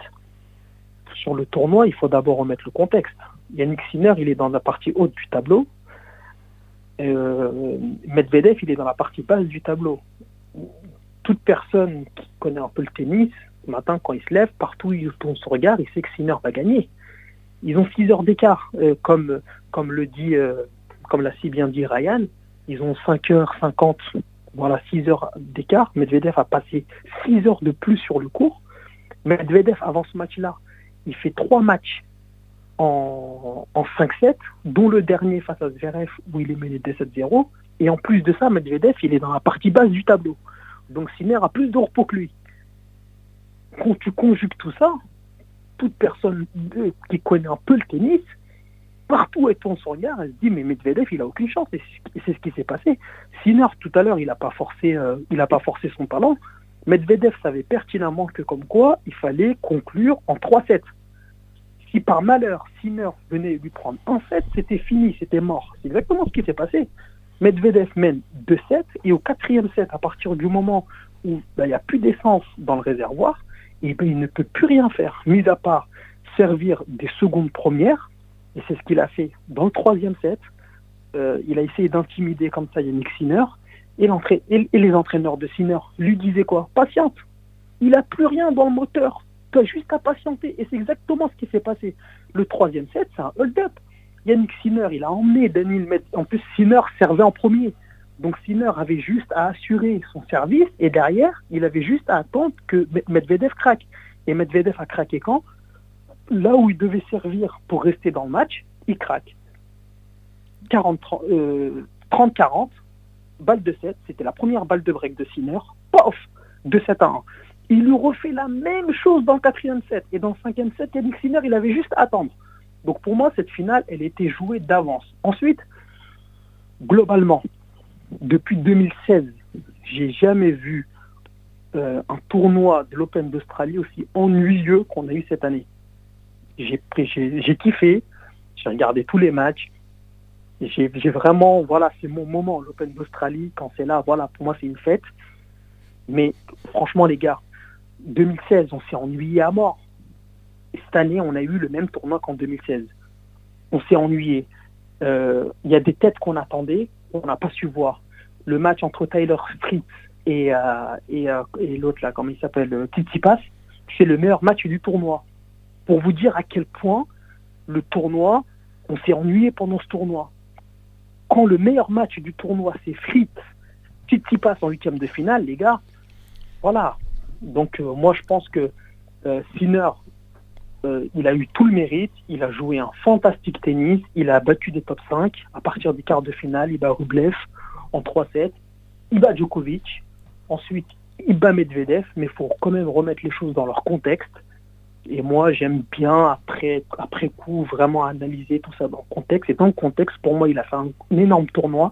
sur le tournoi, il faut d'abord remettre le contexte. Yannick Sinner, il est dans la partie haute du tableau. Euh, Medvedev, il est dans la partie basse du tableau. Toute personne qui connaît un peu le tennis, ce matin, quand il se lève, partout où il tourne son regard, il sait que Sinner va gagner. Ils ont 6 heures d'écart, euh, comme, le dit, euh, comme l'a si bien dit Ryan. Ils ont 5h50, voilà, 6 heures d'écart. Medvedev a passé 6 heures de plus sur le cours. Medvedev, avant ce match-là, il fait trois matchs en, 5-7, dont le dernier face à Zverev où il est mené 2-7-0. Et en plus de ça, Medvedev, il est dans la partie basse du tableau. Donc Sinner a plus de repos que lui. Quand tu conjugues tout ça, toute personne qui connaît un peu le tennis, partout est ton son regard, elle se dit mais Medvedev il a aucune chance et c'est ce qui s'est passé. Sinner tout à l'heure il n'a pas forcé euh, il a pas forcé son talent. Medvedev savait pertinemment que comme quoi il fallait conclure en 3-7. Si par malheur Sinner venait lui prendre un 7, c'était fini, c'était mort. C'est exactement ce qui s'est passé. Medvedev mène 2-7 et au quatrième set, à partir du moment où ben, il n'y a plus d'essence dans le réservoir, ben, il ne peut plus rien faire, mis à part servir des secondes premières, et c'est ce qu'il a fait dans le troisième set. Euh, il a essayé d'intimider comme ça Yannick Sinner, et, les entraîneurs de Sinner lui disaient quoi? Patiente. Il n'a plus rien dans le moteur. Tu as juste à patienter. Et c'est exactement ce qui s'est passé. Le troisième set, c'est un hold-up. Yannick Sinner, il a emmené Daniel Medvedev. En plus, Sinner servait en premier. Donc Sinner avait juste à assurer son service et derrière, il avait juste à attendre que Medvedev craque. Et Medvedev a craqué quand? Là où il devait servir pour rester dans le match, il craque. 30-40, euh, balle de 7, c'était la première balle de break de Sinner, pof, de 7 à 1. Il lui refait la même chose dans le quatrième set. Et dans le cinquième set, Yannick Sinner, il avait juste à attendre. Donc pour moi, cette finale, elle était jouée d'avance. Ensuite, globalement, depuis 2016, j'ai jamais vu euh, un tournoi de l'Open d'Australie aussi ennuyeux qu'on a eu cette année. J'ai kiffé, j'ai regardé tous les matchs, j'ai vraiment, voilà, c'est mon moment, l'Open d'Australie, quand c'est là, voilà, pour moi c'est une fête. Mais franchement les gars, 2016, on s'est ennuyé à mort. Et cette année, on a eu le même tournoi qu'en 2016. On s'est ennuyé. Euh, il y a des têtes qu'on attendait, on n'a pas su voir. Le match entre Tyler Fritz et, euh, euh, et l'autre là, comment il s'appelle, Tsitsipas, c'est le meilleur match du tournoi. Pour vous dire à quel point le tournoi, on s'est ennuyé pendant ce tournoi quand le meilleur match du tournoi, c'est Fritz, passe en huitième de finale, les gars, voilà. Donc euh, moi, je pense que euh, Sinner, euh, il a eu tout le mérite, il a joué un fantastique tennis, il a battu des top 5. À partir du quart de finale, il bat Rublev en 3-7, il bat Djokovic, ensuite il bat Medvedev, mais il faut quand même remettre les choses dans leur contexte. Et moi, j'aime bien, après, après coup, vraiment analyser tout ça dans le contexte. Et dans le contexte, pour moi, il a fait un, énorme tournoi.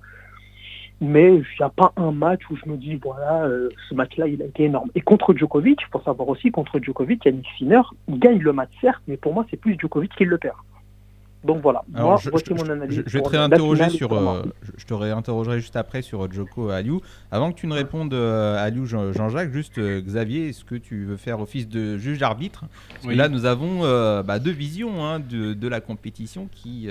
Mais il n'y a pas un match où je me dis, voilà, euh, ce match-là, il a été énorme. Et contre Djokovic, il faut savoir aussi, contre Djokovic, Yannick Sinner, gagne le match, certes, mais pour moi, c'est plus Djokovic qui le perd. Donc voilà, moi, je, voici mon analyse. Je, je te réinterroger sur, euh, je te réinterrogerai juste après sur Joko Aliou. Avant que tu ne répondes euh, à Aliou Jean-Jacques, juste euh, Xavier, est-ce que tu veux faire office de juge-arbitre Parce que là, nous avons bah, deux visions hein, de, de, la compétition qui,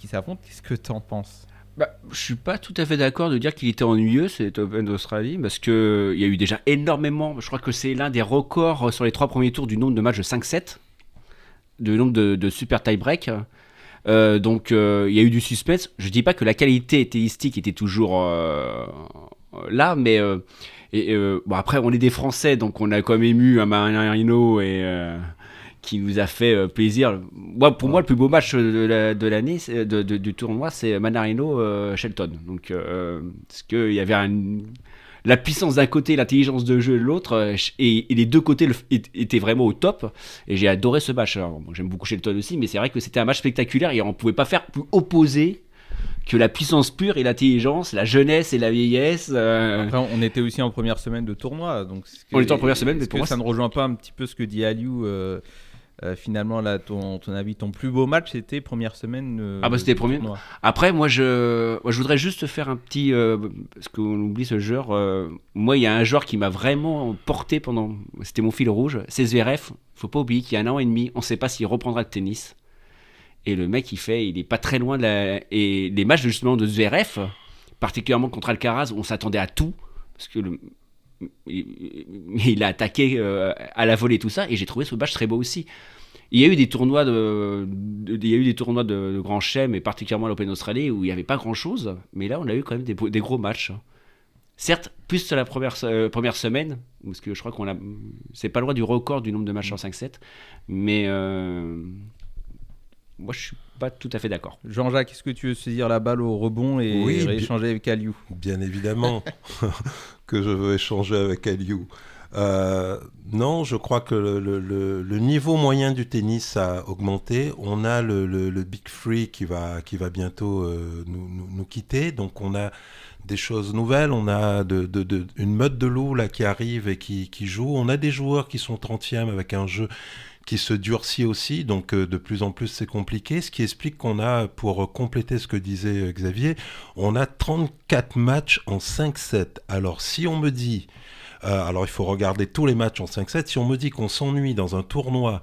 qui s'affrontent. Qu'est-ce que tu en penses? Bah, je suis pas tout à fait d'accord de dire qu'il était ennuyeux cet Open d'Australie parce que il y a eu déjà énormément. Je crois que c'est l'un des records sur les trois premiers tours du nombre de matchs de 5-7, de nombre de, de super tie-break. Euh, donc euh, il y a eu du suspense. Je dis pas que la qualité théistique était toujours euh, là, mais bon après on est des Français, donc on a quand même ému un Marino et qui nous a fait plaisir. Moi, pour moi, le plus beau match de l'année, de, du tournoi, c'est Manarino Shelton. Donc, parce qu'il y avait un, la puissance d'un côté, l'intelligence de jeu de l'autre, euh, et, les deux côtés étaient vraiment au top. Et j'ai adoré ce match. J'aime beaucoup Shelton aussi, mais c'est vrai que c'était un match spectaculaire et on ne pouvait pas faire plus opposé que la puissance pure et l'intelligence, la jeunesse et la vieillesse. Euh. on était aussi en première semaine de tournoi, donc on était en première semaine, mais pour moi, ça ne rejoint pas un petit peu ce que dit Aliou. Euh, euh, finalement, là, ton, ton, avis, ton plus beau match, c'était première semaine. ah bah c'était premier. Après, moi, je, je voudrais juste faire un petit, parce qu'on oublie ce joueur. moi, il y a un joueur qui m'a vraiment porté pendant, c'était mon fil rouge, c'est Zverev. Faut pas oublier qu'il y a un an et demi, on ne sait pas s'il reprendra le tennis. Et le mec, il fait, il est pas très loin de la. Et les matchs justement de Zverev, particulièrement contre Alcaraz, on s'attendait à tout. Parce que le. Il a attaqué euh, à la volée tout ça, et j'ai trouvé match très beau aussi. Il y a eu des tournois de, il y a eu des tournois de, Grand Chelem, et particulièrement l'Open Australie, où il n'y avait pas grand chose, mais là on a eu quand même des, gros matchs. Certes, plus sur la première, euh, première semaine, parce que je crois qu'on c'est pas loin du record du nombre de matchs en 5-7, mais euh, moi, je suis pas tout à fait d'accord. Jean-Jacques, est-ce que tu veux saisir la balle au rebond et oui, échanger avec Aliou? Bien évidemment que je veux échanger avec Aliou. Euh, non, je crois que le, niveau moyen du tennis a augmenté. On a le, Big Free qui va, qui va bientôt euh, nous, quitter. Donc on a des choses nouvelles. On a de, une mode de loup là, qui arrive et qui, qui joue. On a des joueurs qui sont 30e avec un jeu qui se durcit aussi, donc euh, de plus en plus c'est compliqué, ce qui explique qu'on a, pour compléter ce que disait euh, Xavier, on a 34 matchs en 5-7. Alors si on me dit, euh, alors il faut regarder tous les matchs en 5-7, si on me dit qu'on s'ennuie dans un tournoi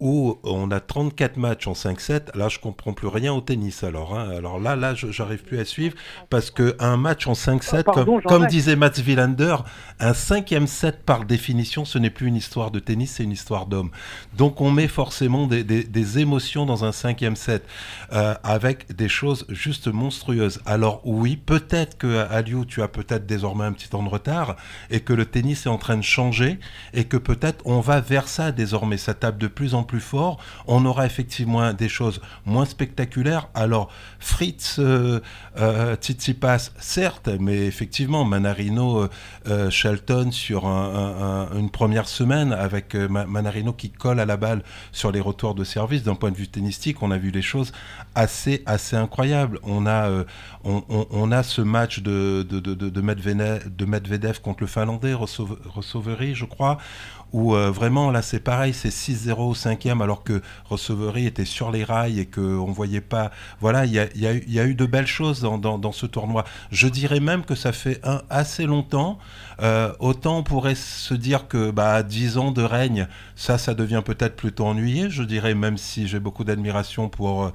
où on a 34 matchs en 5-7, là je comprends plus rien au tennis alors. Hein. Alors là, là, j'arrive plus à suivre parce qu'un match en 5-7, ah, comme, disait Mats Wilander, un cinquième set par définition, ce n'est plus une histoire de tennis, c'est une histoire d'homme. Donc on met forcément des, émotions dans un cinquième set euh, avec des choses juste monstrueuses. Alors oui, peut-être que à Liu, tu as peut-être désormais un petit temps de retard et que le tennis est en train de changer et que peut-être on va vers ça désormais. Ça tape de plus en plus fort, on aura effectivement des choses moins spectaculaires. Alors, Fritz euh, euh Tsitsipas, certes, mais effectivement, Manarino, euh, euh, Shelton sur une première semaine avec Manarino qui colle à la balle sur les retours de service. D'un point de vue tennistique, on a vu des choses assez, assez incroyables. On a, on, a ce match de, Medvedev, contre le Finlandais, Rossoveri, je crois où euh, vraiment là c'est pareil, c'est 6-0 au cinquième alors que Recevery était sur les rails et qu'on ne voyait pas. Voilà, il y a, y a, eu de belles choses dans, dans, ce tournoi. Je dirais même que ça fait un, assez longtemps. Euh, autant on pourrait se dire que bah, 10 ans de règne, ça, ça devient peut-être plutôt ennuyé, je dirais, même si j'ai beaucoup d'admiration pour,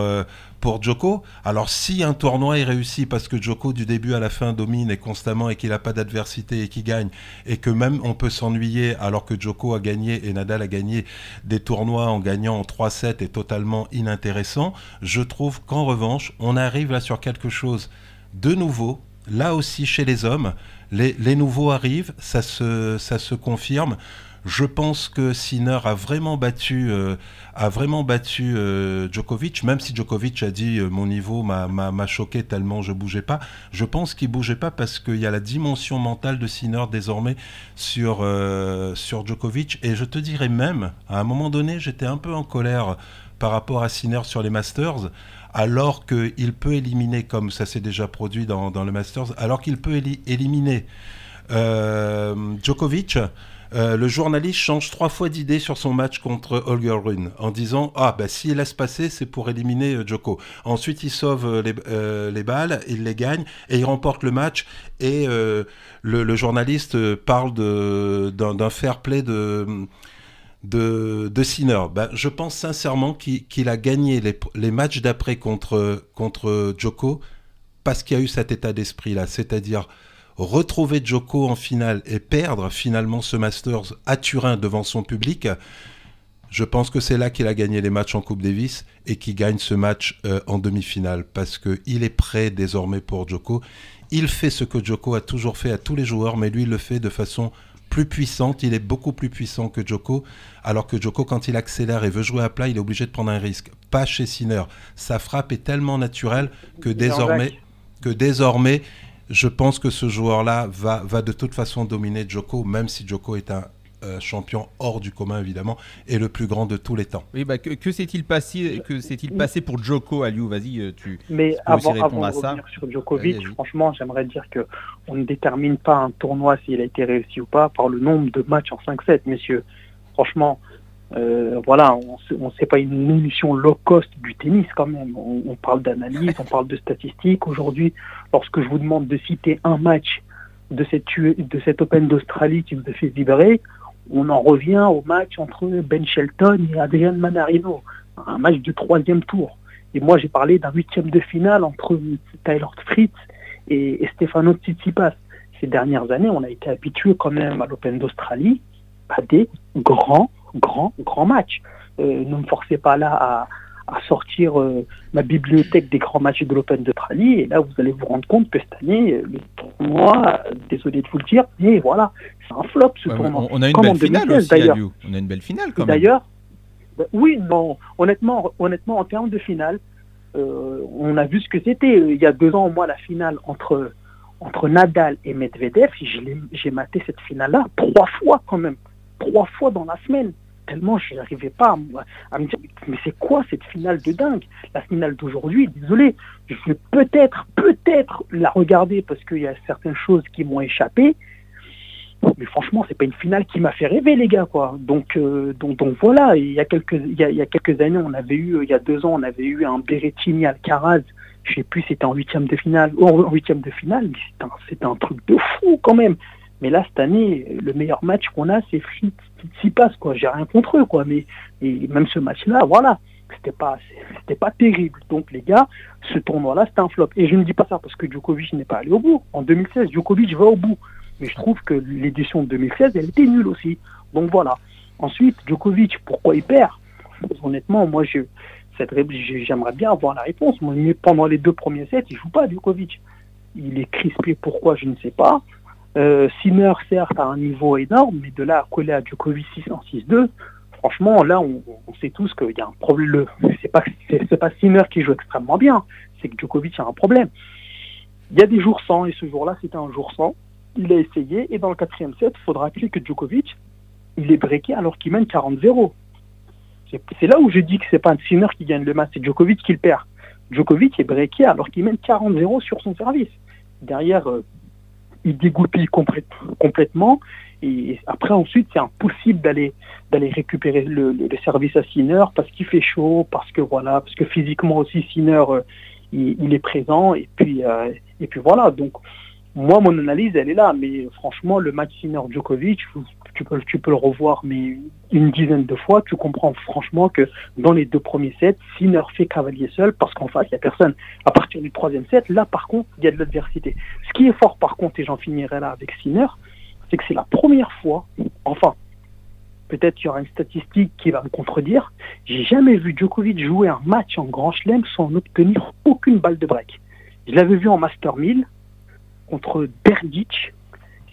euh, pour, Joko. Alors si un tournoi est réussi parce que Joko du début à la fin domine et constamment et qu'il n'a pas d'adversité et qu'il gagne et que même on peut s'ennuyer alors que Joko a gagné et Nadal a gagné des tournois en gagnant en 3-7 est totalement inintéressant, je trouve qu'en revanche on arrive là sur quelque chose de nouveau, là aussi chez les hommes, les, nouveaux arrivent, ça se confirme. Je pense que Sinner a vraiment battu, euh, a vraiment battu euh, Djokovic, même si Djokovic a dit euh, mon niveau m'a choqué tellement je bougeais pas. Je pense qu'il bougeait pas parce qu'il y a la dimension mentale de Sinner désormais sur, sur Djokovic. Et je te dirais même, à un moment donné, j'étais un peu en colère par rapport à Sinner sur les Masters alors qu'il peut éliminer, comme ça s'est déjà produit dans, dans Masters, alors qu'il peut éliminer Djokovic, euh, le journaliste change trois fois d'idée sur son match contre Holger Rune en disant Ah, bah s'il laisse passer, c'est pour éliminer euh, Joko. Ensuite, il sauve euh, les, balles, il les gagne et il remporte le match. Et le, journaliste parle d'un fair play de. De, de Sinner. Ben, je pense sincèrement qu'il a gagné les, matchs d'après contre, contre Joko parce qu'il y a eu cet état d'esprit-là, c'est-à-dire retrouver Joko en finale et perdre finalement ce Masters à Turin devant son public, je pense que c'est là qu'il a gagné les matchs en Coupe Davis et qu'il gagne ce match euh, en demi-finale parce qu'il est prêt désormais pour Joko. Il fait ce que Joko a toujours fait à tous les joueurs, mais lui il le fait de façon plus puissante. Il est beaucoup plus puissant que Joko, alors que Joko, quand il accélère et veut jouer à plat, il est obligé de prendre un risque. Pas chez Sinner. Sa frappe est tellement naturelle que désormais, que désormais Je pense que ce joueur-là va, va de toute façon dominer Joko, même si Joko est un euh, champion hors du commun évidemment et le plus grand de tous les temps. Oui, bah, que, que s'est-il passé, que s'est-il passé pour Joko Aliou Vas-y, euh, tu. Mais peux aussi avant, répondre avant à de ça. revenir sur Djokovic, franchement, j'aimerais dire que on ne détermine pas un tournoi s'il a été réussi ou pas par le nombre de matchs en 5-7, messieurs. Franchement, euh, voilà, on on sait pas une émission low cost du tennis quand même. On, parle d'analyse, on parle de statistiques. Aujourd'hui, lorsque je vous demande de citer un match de cette, U- de Open d'Australie qui vous a fait vibrer, on en revient au match entre Ben Shelton et Adrian Manarino, un match de troisième tour. Et moi, j'ai parlé d'un huitième de finale entre Tyler Fritz et, et Stefano Tsitsipas. Ces dernières années, on a été habitué quand même à l'Open d'Australie à des grands, grands, grands matchs. Euh, ne me forcez pas là à, à sortir euh, ma bibliothèque des grands matchs de l'Open d'Australie. Et là, vous allez vous rendre compte que cette année, euh, le tournoi, désolé de vous le dire, mais voilà, c'est un flop ce Ouais, tournoi. on, on a une Comme belle finale 2016, aussi, d'ailleurs. On a une belle finale quand même. D'ailleurs, bah, oui, non, honnêtement, honnêtement, en termes de finale, euh, on a vu ce que c'était. Il y a deux ans, au moins, la finale entre, entre Nadal et Medvedev, j'ai maté cette finale-là trois fois quand même. Trois fois dans la semaine. Tellement je n'arrivais pas à, à me dire, mais c'est quoi cette finale de dingue? La finale d'aujourd'hui, désolé, je vais peut-être, peut-être la regarder parce qu'il y a certaines choses qui m'ont échappé. Mais franchement, c'est pas une finale qui m'a fait rêver, les gars, quoi. Donc, euh, donc, voilà. Il y a quelques, il y a, quelques années, on avait eu, il y a deux ans, on avait eu un Berrettini Alcaraz. Je sais plus, c'était en huitième de finale, oh, en huitième de finale, mais c'était un, un truc de fou quand même. Mais là, cette année, le meilleur match qu'on a, c'est Fritz Tsitsipas, quoi. J'ai rien contre eux, quoi. Mais et même ce match-là, voilà, c'était pas, c'était pas terrible. Donc les gars, ce tournoi-là, c'était un flop. Et je ne dis pas ça parce que Djokovic n'est pas allé au bout. En 2016, Djokovic va au bout. Mais je trouve que l'édition de 2016, elle était nulle aussi. Donc voilà. Ensuite, Djokovic, pourquoi il perd? Honnêtement, moi, je, j'aimerais bien avoir la réponse. Mais pendant les deux premiers sets, il joue pas Djokovic. Il est crispé, pourquoi? Je ne sais pas. Euh, Sinner, certes, à un niveau énorme, mais de là à coller à Djokovic 6-1, 6-2, franchement, là, on, sait tous qu'il y a un problème. C'est pas, c'est, pas Sinner qui joue extrêmement bien, c'est que Djokovic a un problème. Il y a des jours sans, et ce jour-là, c'était un jour sans. Il a essayé, et dans le quatrième set, il faudra rappeler que Djokovic, il est breaké alors qu'il mène 40-0. C'est, là où je dis que c'est pas Sinner qui gagne le match, c'est Djokovic qui le perd. Djokovic est breaké alors qu'il mène 40-0 sur son service. Derrière, euh, il dégoupille complète- complètement. Et après, ensuite, c'est impossible d'aller d'aller récupérer le, service à Sinner parce qu'il fait chaud, parce que voilà, parce que physiquement aussi Sinner, euh, il, est présent. Et puis euh, et puis voilà. Donc moi, mon analyse, elle est là. Mais franchement, le match Sinner-Djokovic, tu peux tu peux le revoir, mais une dizaine de fois, tu comprends franchement que dans les deux premiers sets, Sinner fait cavalier seul parce qu'en face, il n'y a personne. À partir du troisième set, là, par contre, il y a de l'adversité. Ce qui est fort, par contre, et j'en finirai là avec Sinner, c'est que c'est la première fois, enfin, peut-être qu'il y aura une statistique qui va me contredire, j'ai jamais vu Djokovic jouer un match en Grand Chelem sans obtenir aucune balle de break. Je l'avais vu en Master 1000 contre Berdic.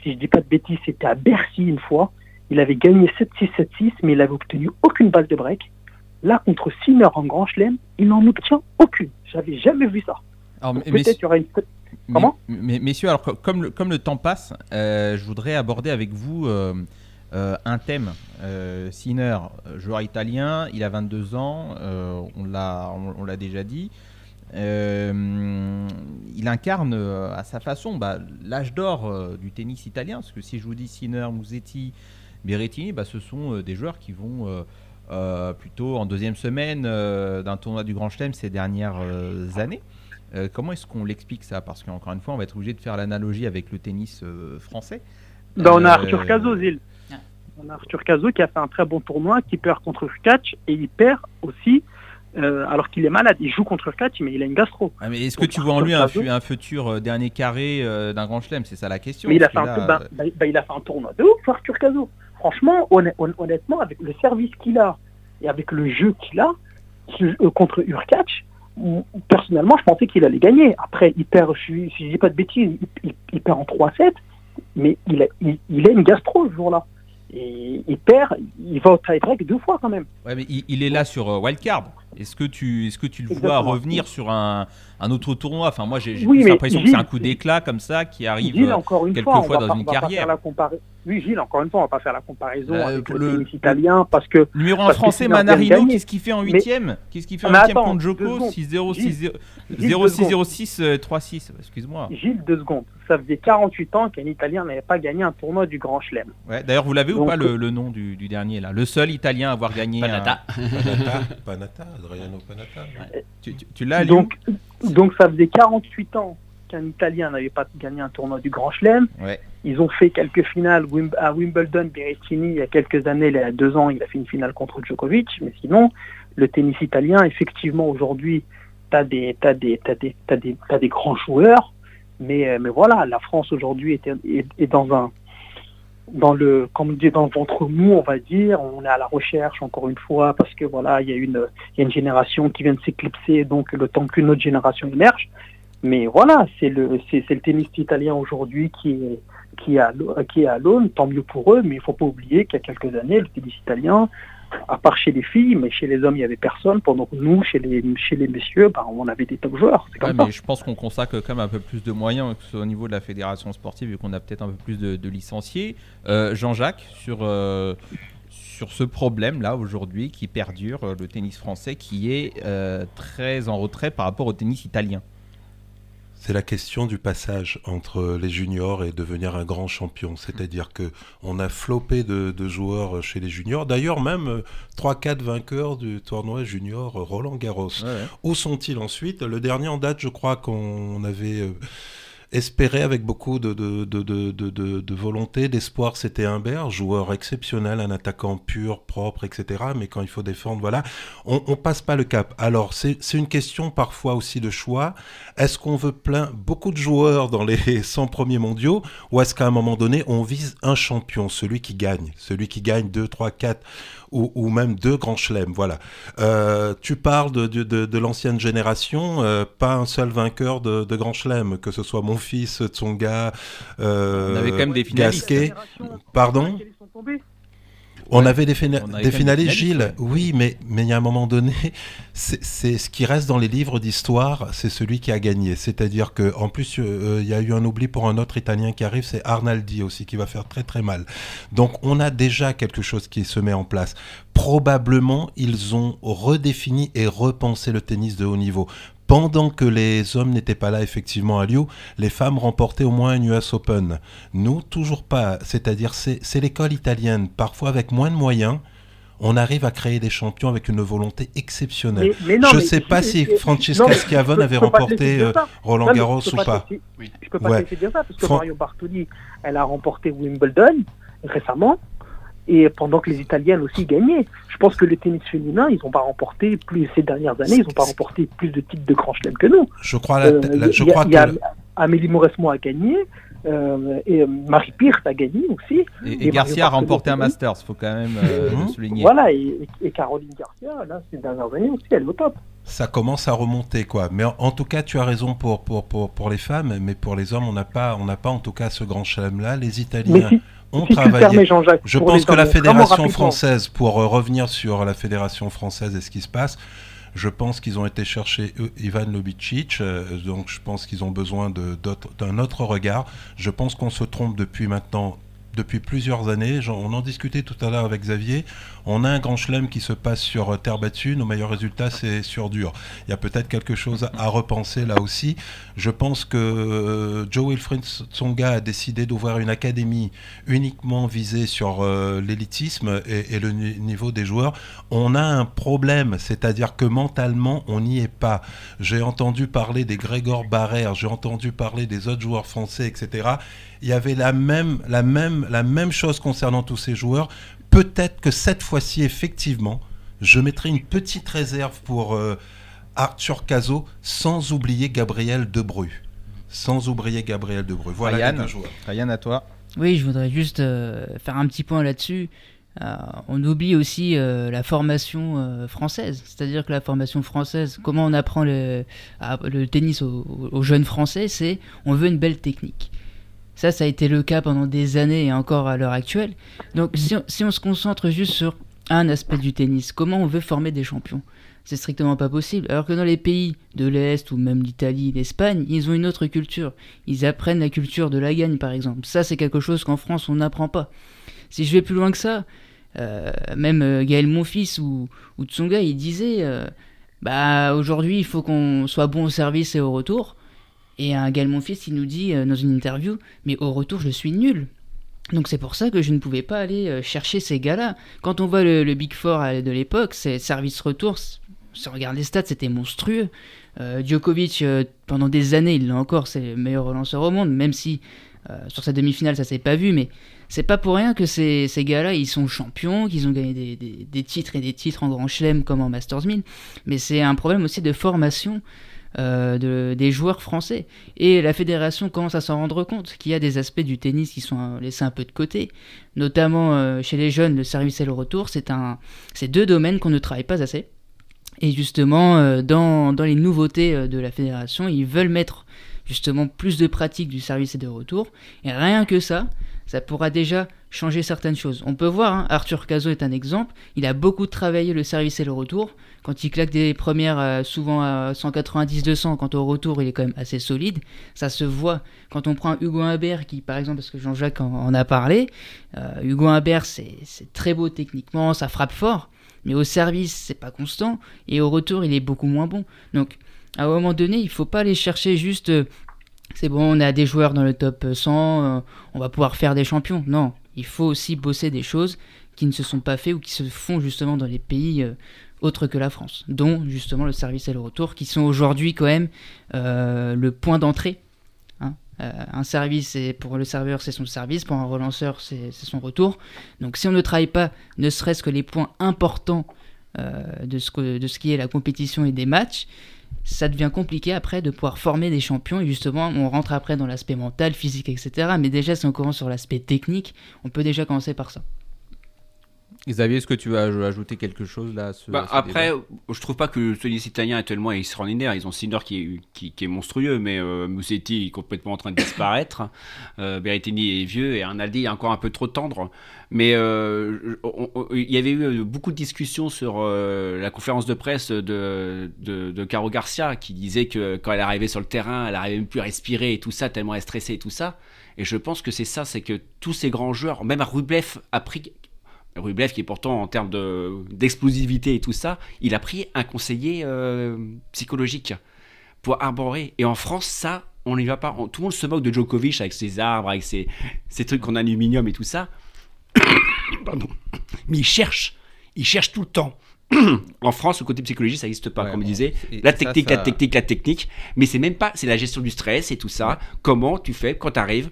Si je dis pas de bêtises, c'était à Bercy une fois. Il avait gagné 7-6, 7-6, mais il avait obtenu aucune balle de break. Là, contre Sinner en Grand Chelem, il n'en obtient aucune. J'avais jamais vu ça. Peut-être y aura une Comment? mais, Messieurs, alors co- comme le, comme le temps passe, euh, je voudrais aborder avec vous euh, euh, un thème. Sinner, joueur italien, il a 22 ans, on l'a déjà dit. Euh, il incarne euh, à sa façon bah, l'âge d'or euh, du tennis italien, parce que si je vous dis Sinner, Musetti, Berrettini, bah, ce sont euh, des joueurs qui vont euh, euh, plutôt en deuxième semaine euh, d'un tournoi du Grand Chelem ces dernières euh, années. Euh, comment est-ce qu'on l'explique ça? Parce qu'encore une fois, on va être obligé de faire l'analogie avec le tennis euh, français. Ben, on a Euh, Arthur Cazot, Zil. On a Arthur Cazot qui a fait un très bon tournoi, qui perd contre Urkac et il perd aussi euh, alors qu'il est malade. Il joue contre Urkac, mais il a une gastro. Ah, mais est-ce que tu vois en lui un, futur euh, dernier carré euh, d'un grand chelem? C'est ça la question. Mais il a, fait un, ben, ben, ben, il a fait un tournoi de ouf, Arthur Cazot. Franchement, honn- honn- honnêtement, avec le service qu'il a et avec le jeu qu'il a ce- contre Urkac, m- personnellement, je pensais qu'il allait gagner. Après, il perd, je, si je dis pas de bêtises, il, il- il perd en 3-7, mais il a, il, il a une gastro ce jour-là. Et il perd, il va au tie-break deux fois quand même. Ouais, mais il, il est là sur Wildcard. Est-ce que tu, est-ce que tu le vois revenir sur un, un autre tournoi Enfin, moi, j'ai Oui, l'impression que c'est un coup d'éclat comme ça qui arrive Gilles, euh, encore une quelquefois fois, on va dans pas- une carrière. la Oui, Gilles, encore une fois, on va pas faire la comparaison Euh, avec le, tennis italien parce que. Numéro 1 parce que français, Manarino, qu'est-ce qu'il fait en huitième? Qu'est-ce qu'il fait en huitième contre Joko secondes. 6-0, Gilles, 6-0, Gilles, 0, deux 6, secondes. 0, 6, euh, 3-6. Excuse-moi. Gilles, deux secondes. Ça faisait 48 ans qu'un Italien n'avait pas gagné un tournoi du Grand Chelem. Ouais, D'ailleurs, vous l'avez ou pas le, le nom du, du dernier là? Le seul Italien à avoir gagné. Panata. Panata, Panata, Adriano Panata. un- Tu, tu- tu l'as, Donc, donc ça faisait 48 ans qu'un Italien n'avait pas gagné un tournoi du Grand Chelem. Ouais. Ils ont fait quelques finales à Wimbledon, Berrettini, il y a quelques années, il y a deux ans, il a fait une finale contre Djokovic. Mais sinon, le tennis italien, effectivement, aujourd'hui, tu as des, t'as des, t'as des, t'as des, t'as des grands joueurs. Mais, euh, mais voilà, la France aujourd'hui est, est, est dans un dans le comme dit dans le ventre mou on va dire. On est à la recherche encore une fois parce que voilà il y a une y a une génération qui vient de s'éclipser donc le temps qu'une autre génération émerge. Mais voilà c'est le c'est le tennis italien aujourd'hui qui est qui est à qui est à l'aune tant mieux pour eux mais il faut pas oublier qu'il y a quelques années le tennis italien à part chez les filles mais chez les hommes il y avait personne pendant que nous chez les chez les messieurs bah, on avait des top joueurs Ouais, ça mais je pense qu'on consacre quand même un peu plus de moyens, que au niveau de la fédération sportive, vu qu'on a peut-être un peu plus de, de licenciés. Euh, Jean-Jacques, sur, euh, sur ce problème-là aujourd'hui qui perdure, euh, le tennis français qui est euh, très en retrait par rapport au tennis italien. C'est la question du passage entre les juniors et devenir un grand champion. C'est-à-dire que on a flopé de, de joueurs chez les juniors. D'ailleurs, même euh, 3-4 vainqueurs du tournoi junior euh, Roland Garros. Où sont-ils ensuite? Le dernier en date, je crois qu'on avait espéré avec beaucoup de, volonté, d'espoir, c'était Humbert, joueur exceptionnel, un attaquant pur, propre, etc. Mais quand il faut défendre, voilà, on, on passe pas le cap. Alors, c'est une question parfois aussi de choix. Est-ce qu'on veut plein beaucoup de joueurs dans les 100 premiers mondiaux ou est-ce qu'à un moment donné, on vise un champion, celui qui gagne, celui qui gagne 2, 3, 4 ou, ou même deux grands chelems, voilà. Euh, tu parles de, de, de- de l'ancienne génération, euh, pas un seul vainqueur de, de grand chelem, que ce soit mon fils, Tsonga, euh, On avait quand même des finalistes. Gasquet. Pardon? On avait des, fina- On avait des quand même finalistes, Gilles. Oui, mais mais il y a un moment donné, c'est ce qui reste dans les livres d'histoire, c'est celui qui a gagné. C'est-à-dire que en plus, euh, il y a eu un oubli pour un autre Italien qui arrive, c'est Arnaldi aussi, qui va faire très très mal. Donc on a déjà quelque chose qui se met en place. Probablement, ils ont redéfini et repensé le tennis de haut niveau. Pendant que les hommes n'étaient pas là effectivement à Lyon, les femmes remportaient au moins un US Open. Nous, toujours pas. C'est-à-dire, c'est l'école italienne. Parfois, avec moins de moyens, on arrive à créer des champions avec une volonté exceptionnelle. Mais- mais non, je ne sais pas si Francesca Schiavone avait remporté euh. Roland Garros ou pas Je peux pas te dire ça parce que Mario Bartoli, elle a remporté Wimbledon récemment et pendant que les Italiennes aussi gagnaient. Je pense que le tennis féminin, ils n'ont pas remporté plus ces dernières années, ils n'ont pas remporté plus de titres de Grand Chelem que nous. Je crois, la- Euh, la- je il y a- crois il y a que Amélie Mauresmo a gagné. euh, et Marie Pierce a gagné aussi. Et, Garcia a remporté un. Masters, faut quand même euh, Mhm. le souligner. Voilà, et, et Caroline Garcia, là, ces dernières années aussi, elle est au top. ça commence à remonter quoi. Mais en, en tout cas, tu as raison pour, pour, pour, pour les femmes, mais pour les hommes, on n'a pas, on n'a pas en tout cas ce grand chelem là. Les Mais Italiens si, si Jean-Jacques, Je pense que la fédération française, pour euh, revenir sur la fédération française et ce qui se passe, je pense qu'ils ont été chercher euh, Ivan Lobicic, euh, donc je pense qu'ils ont besoin d'un autre regard. Je pense qu'on se trompe depuis maintenant, depuis plusieurs années. On en discutait tout à l'heure avec Xavier. On a un grand chelem qui se passe sur euh, terre battue. Nos meilleurs résultats, c'est sur dur. Il y a peut-être quelque chose à repenser là aussi. Je pense que euh, Joe Wilfried Tsonga a décidé d'ouvrir une académie uniquement visée sur euh, l'élitisme et, le ni- niveau des joueurs. On a un problème, c'est-à-dire que mentalement, on n'y est pas. J'ai entendu parler des Grégor Barrère, j'ai entendu parler des autres joueurs français, etc. Il y avait la même, la même, la même chose concernant tous ces joueurs. Peut-être que cette fois-ci, effectivement, je mettrai une petite réserve pour euh, Arthur Cazot, sans oublier Gabriel Debru. Sans oublier Gabriel Debru. Voilà Ryan, joueurs. Ryan, à toi. Oui, je voudrais juste euh, faire un petit point là-dessus. Euh, on oublie aussi euh, la formation euh, française, c'est-à-dire que la formation française, comment on apprend le, à- le tennis aux, aux jeunes Français, c'est on veut une belle technique. Ça, ça a été le cas pendant des années et encore à l'heure actuelle. Donc, si on, si on se concentre juste sur un aspect du tennis, comment on veut former des champions? C'est strictement pas possible. Alors que dans les pays de l'Est ou même l'Italie, l'Espagne, ils ont une autre culture. Ils apprennent la culture de la gagne, par exemple. Ça, c'est quelque chose qu'en France, on n'apprend pas. Si je vais plus loin que ça, euh, même euh, Gaël Monfils ou, ou Tsonga, il disait euh, bah aujourd'hui, il faut qu'on soit bon au service et au retour. Et un Gaël Monfils, il nous dit dans une interview mais au retour, je suis nul. Donc c'est pour ça que je ne pouvais pas aller chercher ces gars-là. Quand on voit le, Big Four de l'époque, c'est service-retour, si on regarde les stats, c'était monstrueux. Euh, Djokovic, euh, pendant des années, il l'a encore, c'est le meilleur relanceur au monde, même si euh, sur sa demi-finale, ça s'est pas vu, mais c'est pas pour rien que ces, gars-là, ils sont champions, qu'ils ont gagné des, titres et des titres en Grand Chelem comme en Masters 1000, mais c'est un problème aussi de formation de, des joueurs français. Et la fédération commence à s'en rendre compte qu'il y a des aspects du tennis qui sont laissés un peu de côté, notamment chez les jeunes, le service et le retour, c'est deux domaines qu'on ne travaille pas assez. Et justement, euh, dans, dans, les nouveautés euh, de la fédération, ils veulent mettre justement plus de pratiques du service et de retour. Et rien que ça, ça pourra déjà changer certaines choses. On peut voir, hein, Arthur Cazot est un exemple, il a beaucoup travaillé le service et le retour. Quand il claque des premières euh, souvent à 190-200, quand au retour il est quand même assez solide, ça se voit. Quand on prend Hugo Humbert, qui par exemple, parce que Jean-Jacques en, a parlé, Hugo Humbert c'est très beau techniquement, ça frappe fort, mais au service, c'est pas constant, et au retour, il est beaucoup moins bon. Donc, à un moment donné, il faut pas aller chercher juste, euh, c'est bon, on a des joueurs dans le top 100, euh, on va pouvoir faire des champions. Non, il faut aussi bosser des choses qui ne se sont pas faites ou qui se font justement dans les pays euh, autres que la France, dont justement le service et le retour, qui sont aujourd'hui quand même le point d'entrée euh, un service, pour le serveur, c'est son service, pour un relanceur, c'est son retour. Donc si on ne travaille pas, ne serait-ce que les points importants euh, de, ce de ce qui est la compétition et des matchs, ça devient compliqué après de pouvoir former des champions. Et justement, on rentre après dans l'aspect mental, physique, etc. Mais déjà, si on commence sur l'aspect technique, on peut déjà commencer par ça. Xavier, est-ce que tu vas ajouter quelque chose là bah, Après, je trouve pas que le tennis italien est tellement extraordinaire. Ils ont Sinner qui est, qui, est monstrueux, mais euh, Musetti est complètement en train de disparaître. euh, Berrettini est vieux et Arnaldi est encore un peu trop tendre. Mais euh, il y avait eu euh, beaucoup de discussions sur euh, la conférence de presse de, de, Caro Garcia qui disait que quand elle arrivait sur le terrain, elle n'arrivait même plus à respirer et tout ça, tellement elle stressait et tout ça. Et je pense que c'est ça, c'est que tous ces grands joueurs, même Rublev a pris Rublev, qui est pourtant en termes d'explosivité et tout ça, il a pris un conseiller euh, psychologique pour arborer. Et en France, ça, on n'y va pas. Tout le monde se moque de Djokovic avec ses arbres, avec ses, trucs en aluminium et tout ça. Pardon. Mais il cherche. Il cherche tout le temps. en France, le côté psychologie, ça n'existe pas, comme je disais. La technique, la technique, la technique. Mais c'est même pas. C'est la gestion du stress et tout ça. Comment tu fais quand tu arrives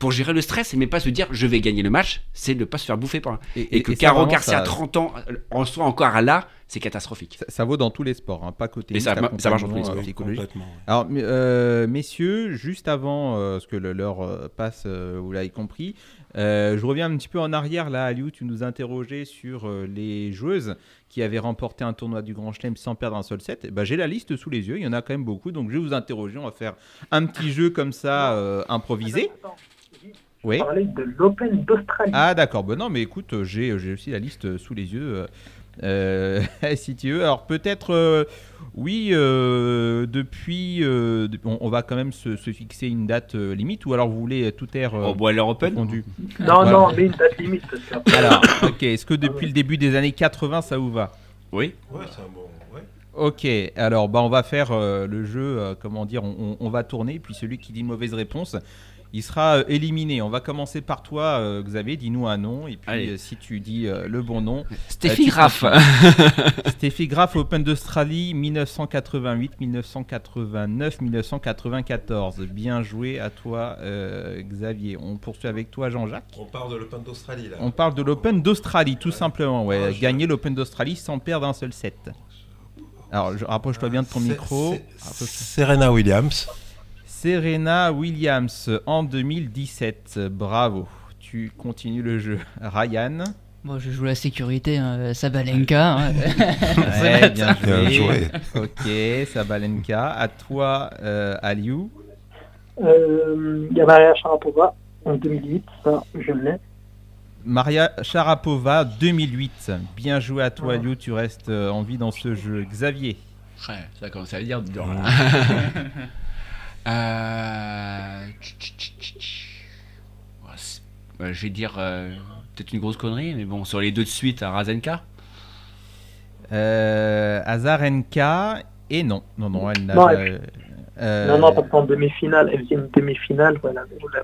pour gérer le stress, mais pas se dire je vais gagner le match, c'est de ne pas se faire bouffer par un. Et, que Caro Garcia à 30 ans en soit encore là, c'est catastrophique. Ça, vaut dans tous les sports, hein, pas côté. Et ça, ça marche dans tous les sports. Alors, euh, messieurs, juste avant euh, ce que l'heure euh, passe, vous l'avez compris, je reviens un petit peu en arrière là, Aliou, tu nous interrogeais sur les joueuses qui avaient remporté un tournoi du Grand Chelem sans perdre un seul set. Eh ben, j'ai la liste sous les yeux, il y en a quand même beaucoup, donc je vais vous interroger. On va faire un petit jeu comme ça, improvisé. Oui. Parler de l'Open d'Australie. Ah d'accord, bon, non mais écoute, euh, j'ai, j'ai aussi la liste euh, sous les yeux. Euh, si tu veux. Alors peut-être, oui, depuis, on, va quand même se, fixer une date limite, ou alors vous voulez tout air oh, bon, Open Non, non, mais une date limite. alors, ok, est-ce que depuis le début des années 80, ça vous va? Oui. Ouais, c'est un bon. Ok, alors bah, on va faire le jeu, comment dire, on, on, va tourner, puis celui qui dit mauvaise réponse, il sera euh, éliminé. On va commencer par toi, euh, Xavier. Dis-nous un nom. Et puis, euh, si tu dis le bon nom. Stéphie Graff. Stéphie Graff, Open d'Australie, 1988, 1989, 1994. Bien joué à toi, Xavier. On poursuit avec toi, Jean-Jacques. On parle de l'Open d'Australie, là. On parle de l'Open d'Australie, tout simplement. Ouais. Gagner l'Open d'Australie sans perdre un seul set. Alors, rapproche-toi bien de ton micro. Serena Williams. Serena Williams en 2017. Bravo. Tu continues le jeu. Ryan. Moi, je joue la sécurité, hein. Sabalenka. Hein. bien, joué. ok, Sabalenka. À toi, euh, Aliou. Euh, il y a Maria Sharapova en 2008, ça, je l'ai. Maria Sharapova 2008. Bien joué à toi, Liu. Tu restes en vie dans ce jeu. Xavier. Ouais, ça commence à dire dur là. euh... Je vais dire peut-être une grosse connerie, mais bon, sur les deux de suite à Razenka. Euh, Azarenka et non, non, non, elle n'a. Non, euh, non, non, parce qu'en demi-finale, elle faisait une demi-finale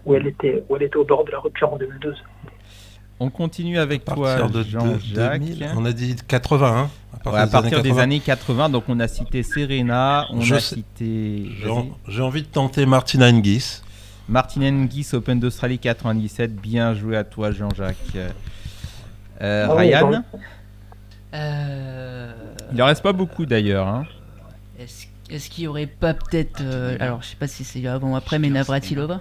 où, elle était, où elle était au bord de la rupture en 2012. On continue avec toi, Jean-Jacques. On a dit 80. Hein, à partir, à partir des, années 80, donc on a cité Serena, on a cité. J'ai envie de tenter Martina Hingis. Martina Hingis, Open d'Australie 97. Bien joué à toi, Jean-Jacques. Euh, ah Ryan euh... Il en reste pas beaucoup d'ailleurs. Hein. Est-ce qu'il y aurait pas peut-être. Euh, alors, je sais pas si c'est avant ou après, mais Navratilova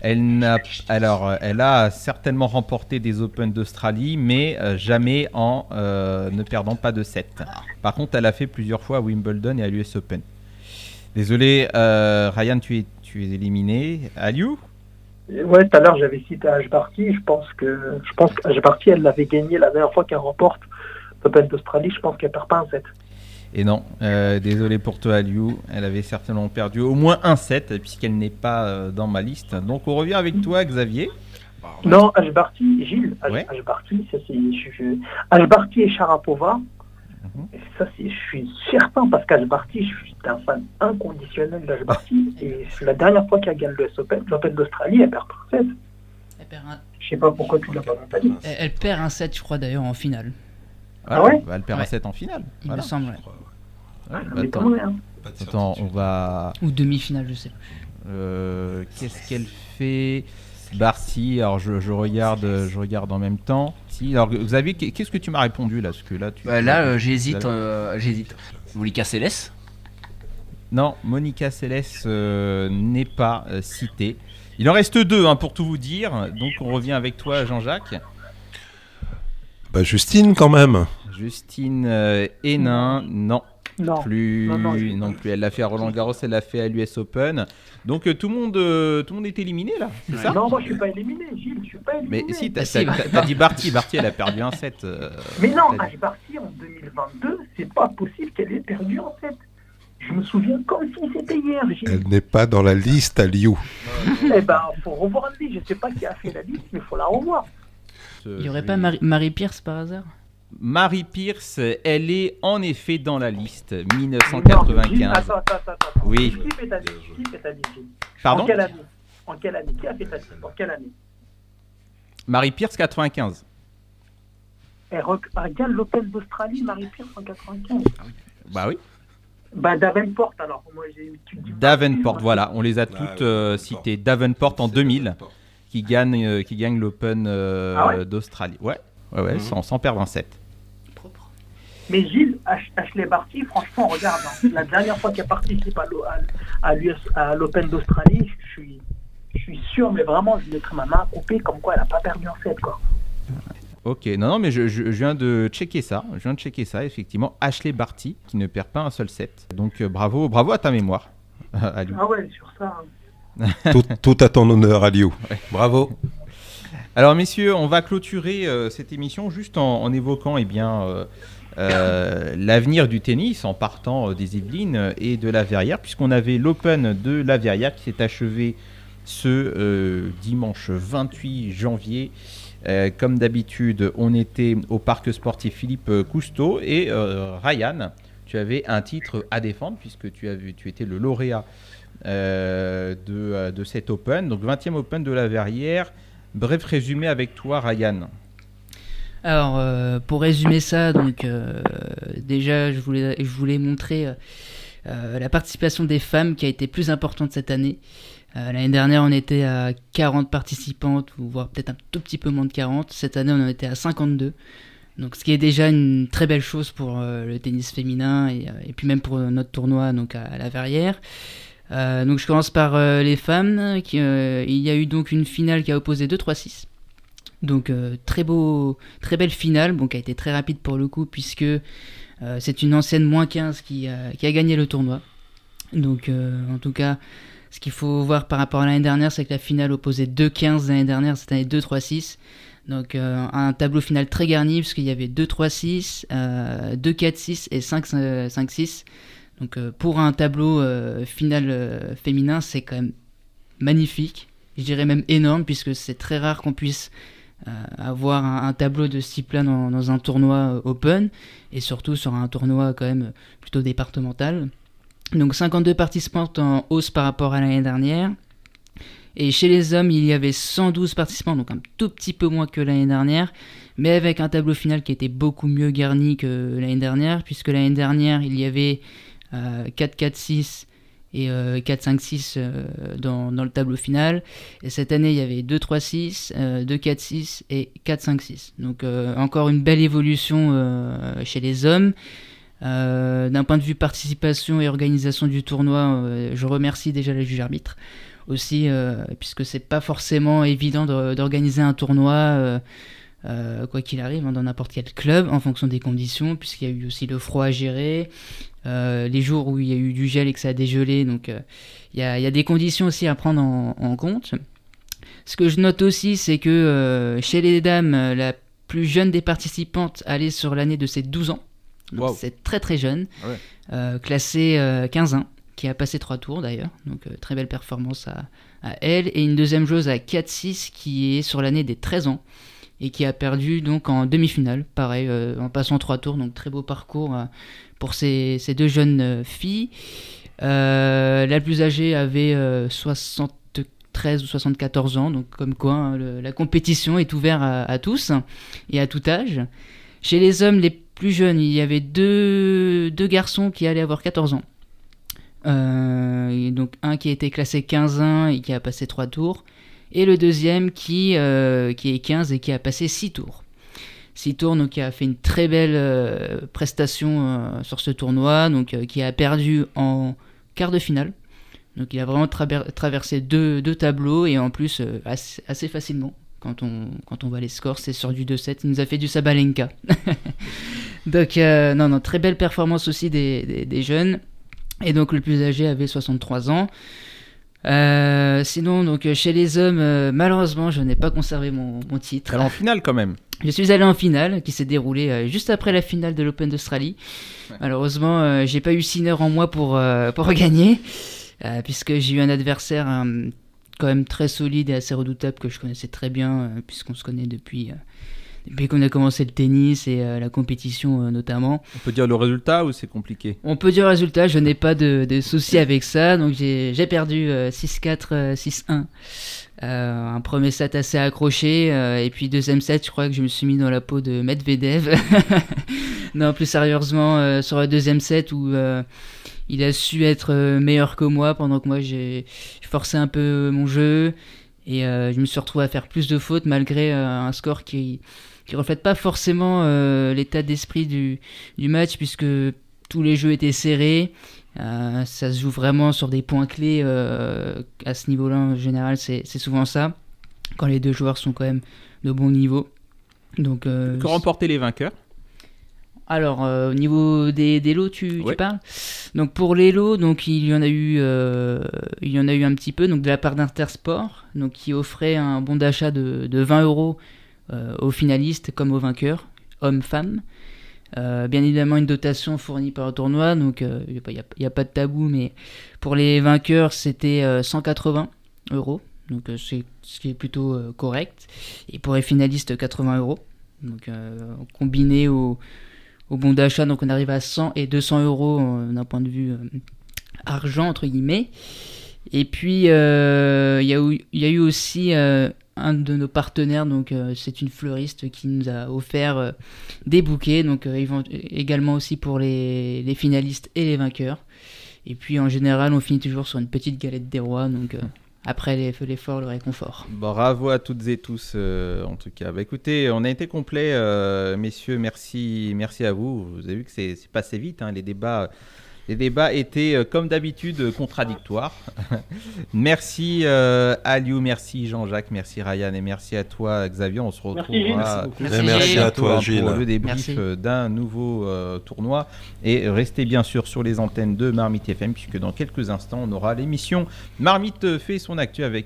elle n'a, alors, elle a certainement remporté des Open d'Australie, mais euh, jamais en euh, ne perdant pas de 7. Par contre, elle a fait plusieurs fois à Wimbledon et à l'US Open. Désolé, Ryan, tu es, tu es éliminé. Aliou? Ouais, tout à l'heure j'avais cité Ashbarty. Je pense que je pense qu'Ashbarty, elle l'avait gagné la dernière fois qu'elle remporte l'Open d'Australie. Je pense qu'elle perd pas un 7. Et non, euh, désolé pour toi, Aliou. Elle avait certainement perdu au moins un 7 puisqu'elle n'est pas euh, dans ma liste. Donc on revient avec toi, Xavier. Non, Ashbarty, Gilles, Ashbarty, ça c'est. Ashbarty et Sharapova, Mhm. Ça, je suis certain parce qu'Ashbarty, je suis un fan inconditionnel d'Ashbarty. et c'est la dernière fois qu'elle gagne le Open, l'Open d'Australie, elle perd par 7. Elle perd un... Je sais pas pourquoi tu l'as pas dit. Elle, perd un 7, je crois, d'ailleurs, en finale. Ah, ouais Elle perd un 7 en finale. Il me semble, ah, attends, hein. attends, on va. Ou demi-finale, je sais pas. Euh, qu'est-ce qu'elle fait? Barcy, alors je, regarde, je regarde en même temps. Si, alors Xavier, qu'est-ce que tu m'as répondu là? Parce que là, tu, bah, là euh, j'hésite, euh, j'hésite. Monica Seles? Non, Monica Seles euh, n'est pas citée. Il en reste deux hein, pour tout vous dire. Donc on revient avec toi, Jean-Jacques. Bah Justine quand même. Justine Hénin, non. Non. Plus, non, plus. Elle l'a fait à Roland Garros, elle l'a fait à l'US Open. Donc euh, tout le monde, euh, tout le monde est éliminé là, c'est ça? Non, moi je suis pas éliminé, Gilles, je suis pas éliminé. Mais si, t'as dit Barty, Barty, elle a perdu un set. Euh, mais non, Barty en 2022, c'est pas possible qu'elle ait perdu un set. Je me souviens comme si c'était hier. Gilles. Elle n'est pas dans la liste à Liu. eh ben, faut revoir la liste. Je sais pas qui a fait la liste, mais faut la revoir. Il y aurait pas Marie, Marie Pierce par hasard? Marie Pierce, elle est en effet dans la liste 1995. attends, attends, attends. Oui. Qui fait ta liste Qui fait ta liste Pardon? En quelle année? En quelle année? Qui a fait ta liste En quelle année? Marie Pierce 95. Elle regarde l'Open d'Australie, Marie Pierce en 95. Bah oui. Bah Davenport alors. Moi, Davenport, voilà, on les a toutes euh, citées. Davenport en 2000, qui gagne, euh, qui gagne l'Open euh, ah d'Australie. Ouais. Ouais, ouais, mhm. sans, perdre un set. Mais Gilles, Ashley Barty, franchement, regarde, hein, la dernière fois qu'elle participe à, à l'Open d'Australie, je suis, je suis sûr, mais vraiment, je mettrai ma main à couper comme quoi elle n'a pas perdu un set. Quoi. Ok, non, non, mais je, je, viens de checker ça. Je viens de checker ça, effectivement. Ashley Barty, qui ne perd pas un seul set. Donc, euh, bravo, bravo à ta mémoire. ah ouais, sur ça. Hein. tout, tout, à ton honneur, Aliou. Bravo. Alors messieurs, on va clôturer euh, cette émission juste en, évoquant eh bien, euh, euh, l'avenir du tennis en partant des Yvelines et de la Verrière, puisqu'on avait l'Open de la Verrière qui s'est achevé ce dimanche 28 janvier. comme d'habitude, on était au parc sportif Philippe Cousteau et Ryan, tu avais un titre à défendre puisque tu, tu étais le lauréat de, de cet Open, donc 20e Open de la Verrière. Bref résumé avec toi, Ryan. Alors, euh, pour résumer ça, donc euh, déjà, je voulais, je voulais montrer euh, la participation des femmes qui a été plus importante cette année. L'année dernière, on était à 40 participantes, ou voire peut-être un tout petit peu moins de 40. Cette année, on en était à 52. Donc, ce qui est déjà une très belle chose pour le tennis féminin et, puis même pour notre tournoi donc à la Verrière. Euh, donc je commence par euh, les femmes. Euh, il y a eu donc une finale qui a opposé 2-3-6. Donc très beau, très belle finale, bon, qui a été très rapide pour le coup puisque c'est une ancienne moins 15 qui, a gagné le tournoi. Donc en tout cas, ce qu'il faut voir par rapport à l'année dernière, c'est que la finale opposait 2-15 l'année dernière, cette année 2-3-6. Donc un tableau final très garni parce qu'il y avait 2-3-6, 2-4-6 et 5-5-6. Donc pour un tableau final féminin, c'est quand même magnifique. Je dirais même énorme puisque c'est très rare qu'on puisse avoir un, tableau de ce type-là dans, un tournoi open et surtout sur un tournoi quand même plutôt départemental. Donc 52 participants en hausse par rapport à l'année dernière. Et chez les hommes, il y avait 112 participants, donc un tout petit peu moins que l'année dernière, mais avec un tableau final qui était beaucoup mieux garni que l'année dernière, puisque l'année dernière, il y avait 4-4-6 et 4-5-6 dans, le tableau final. Et cette année, il y avait 2-3-6, 2-4-6 et 4-5-6. Donc euh, encore une belle évolution euh, chez les hommes. Euh, d'un point de vue participation et organisation du tournoi, je remercie déjà les juges arbitres aussi, puisque c'est pas forcément évident d'organiser un tournoi. Quoi qu'il arrive, hein, dans n'importe quel club, en fonction des conditions, puisqu'il y a eu aussi le froid à gérer, euh, les jours où il y a eu du gel et que ça a dégelé. Donc euh, il y, a, des conditions aussi à prendre en, compte. Ce que je note aussi, c'est que euh, chez les dames, la plus jeune des participantes allait sur l'année de ses 12 ans. C'est très très jeune. Ah classée 15-1, qui a passé 3 tours d'ailleurs. Donc très belle performance à, à, elle. Et une deuxième joueuse à 4-6 qui est sur l'année des 13 ans et qui a perdu donc en demi-finale, pareil, en passant 3 tours. Donc très beau parcours pour ces, deux jeunes euh, filles. Euh, la plus âgée avait 73 euh, ou 74 ans, donc comme quoi hein, la compétition est ouverte à, tous et à tout âge. Chez les hommes les plus jeunes, il y avait deux, deux garçons qui allaient avoir 14 ans. donc un qui a été classé 15-1 et qui a passé 3 tours, et le deuxième qui, qui est 15 et qui a passé 6 tours. Tour donc, qui a fait une très belle euh, prestation euh, sur ce tournoi, donc, euh, qui a perdu en quart de finale. Donc il a vraiment traversé deux, deux, tableaux et en plus assez, facilement. Quand on, quand on voit les scores, c'est sur du 2-7. Il nous a fait du Sabalenka. donc non, non, très belle performance aussi des, des, jeunes. Et donc le plus âgé avait 63 ans. Sinon, donc chez les hommes, malheureusement, je n'ai pas conservé mon, mon titre. Elle en finale quand même. Je suis allé en finale, qui s'est déroulée euh, juste après la finale de l'Open d'Australie. Malheureusement, euh, j'ai pas eu Sinner en moi pour, euh, pour gagner, puisque j'ai eu un adversaire quand même très solide et assez redoutable que je connaissais très bien, puisqu'on se connaît depuis, depuis qu'on a commencé le tennis et la compétition notamment. On peut dire le résultat ou c'est compliqué? On peut dire le résultat, je n'ai pas de, de soucis avec ça, donc j'ai perdu 6-4, 6-1. Euh, un premier set assez accroché euh, et puis deuxième set je crois que je me suis mis dans la peau de Medvedev non plus sérieusement euh, sur le deuxième set où il a su être meilleur que moi pendant que moi j'ai forcé un peu mon jeu et je me suis retrouvé à faire plus de fautes malgré un score qui qui reflète pas forcément l'état d'esprit du, du match puisque tous les jeux étaient serrés euh, ça se joue vraiment sur des points clés. Euh, à ce niveau-là, en général, c'est souvent ça. Quand les deux joueurs sont quand même de bon niveau. Donc, euh, que remporter les vainqueurs? Alors, au niveau des, des lots, tu, parles? Donc, pour les lots, donc, il, y en a eu, il y en a eu un petit peu donc, de la part d'Intersport, donc, qui offrait un bon d'achat de, de, 20 euros aux finalistes comme aux vainqueurs, hommes-femmes. Euh, bien évidemment, une dotation fournie par le tournoi, donc il euh, n'y a, pas de tabou, mais pour les vainqueurs, c'était 180 euh, euros, donc c'est ce qui est plutôt correct. Et pour les finalistes, 80 euros. Donc combiné au, au bon d'achat, donc on arrive à 100 et 200 euros d'un point de vue argent, entre guillemets. Et puis, il y, y, a eu aussi un de nos partenaires, donc euh, c'est une fleuriste qui nous a offert euh, des bouquets, donc euh, également aussi pour les, les, finalistes et les vainqueurs. Et puis en général, on finit toujours sur une petite galette des rois, donc après l'effort, le réconfort. Bravo à toutes et tous, en tout cas. Bah, écoutez, on a été complet, messieurs. Merci, merci à vous. Vous avez vu que c'est passé vite, hein, les débats. Les débats étaient, euh, comme d'habitude, contradictoires. merci euh, Aliou, merci Jean-Jacques, merci Ryan et merci à toi Xavier. On se retrouvera merci, à toi Gilles. pour le débrief euh, d'un nouveau tournoi. Et restez bien sûr sur les antennes de Marmite FM puisque dans quelques instants on aura l'émission Marmite fait son actu avec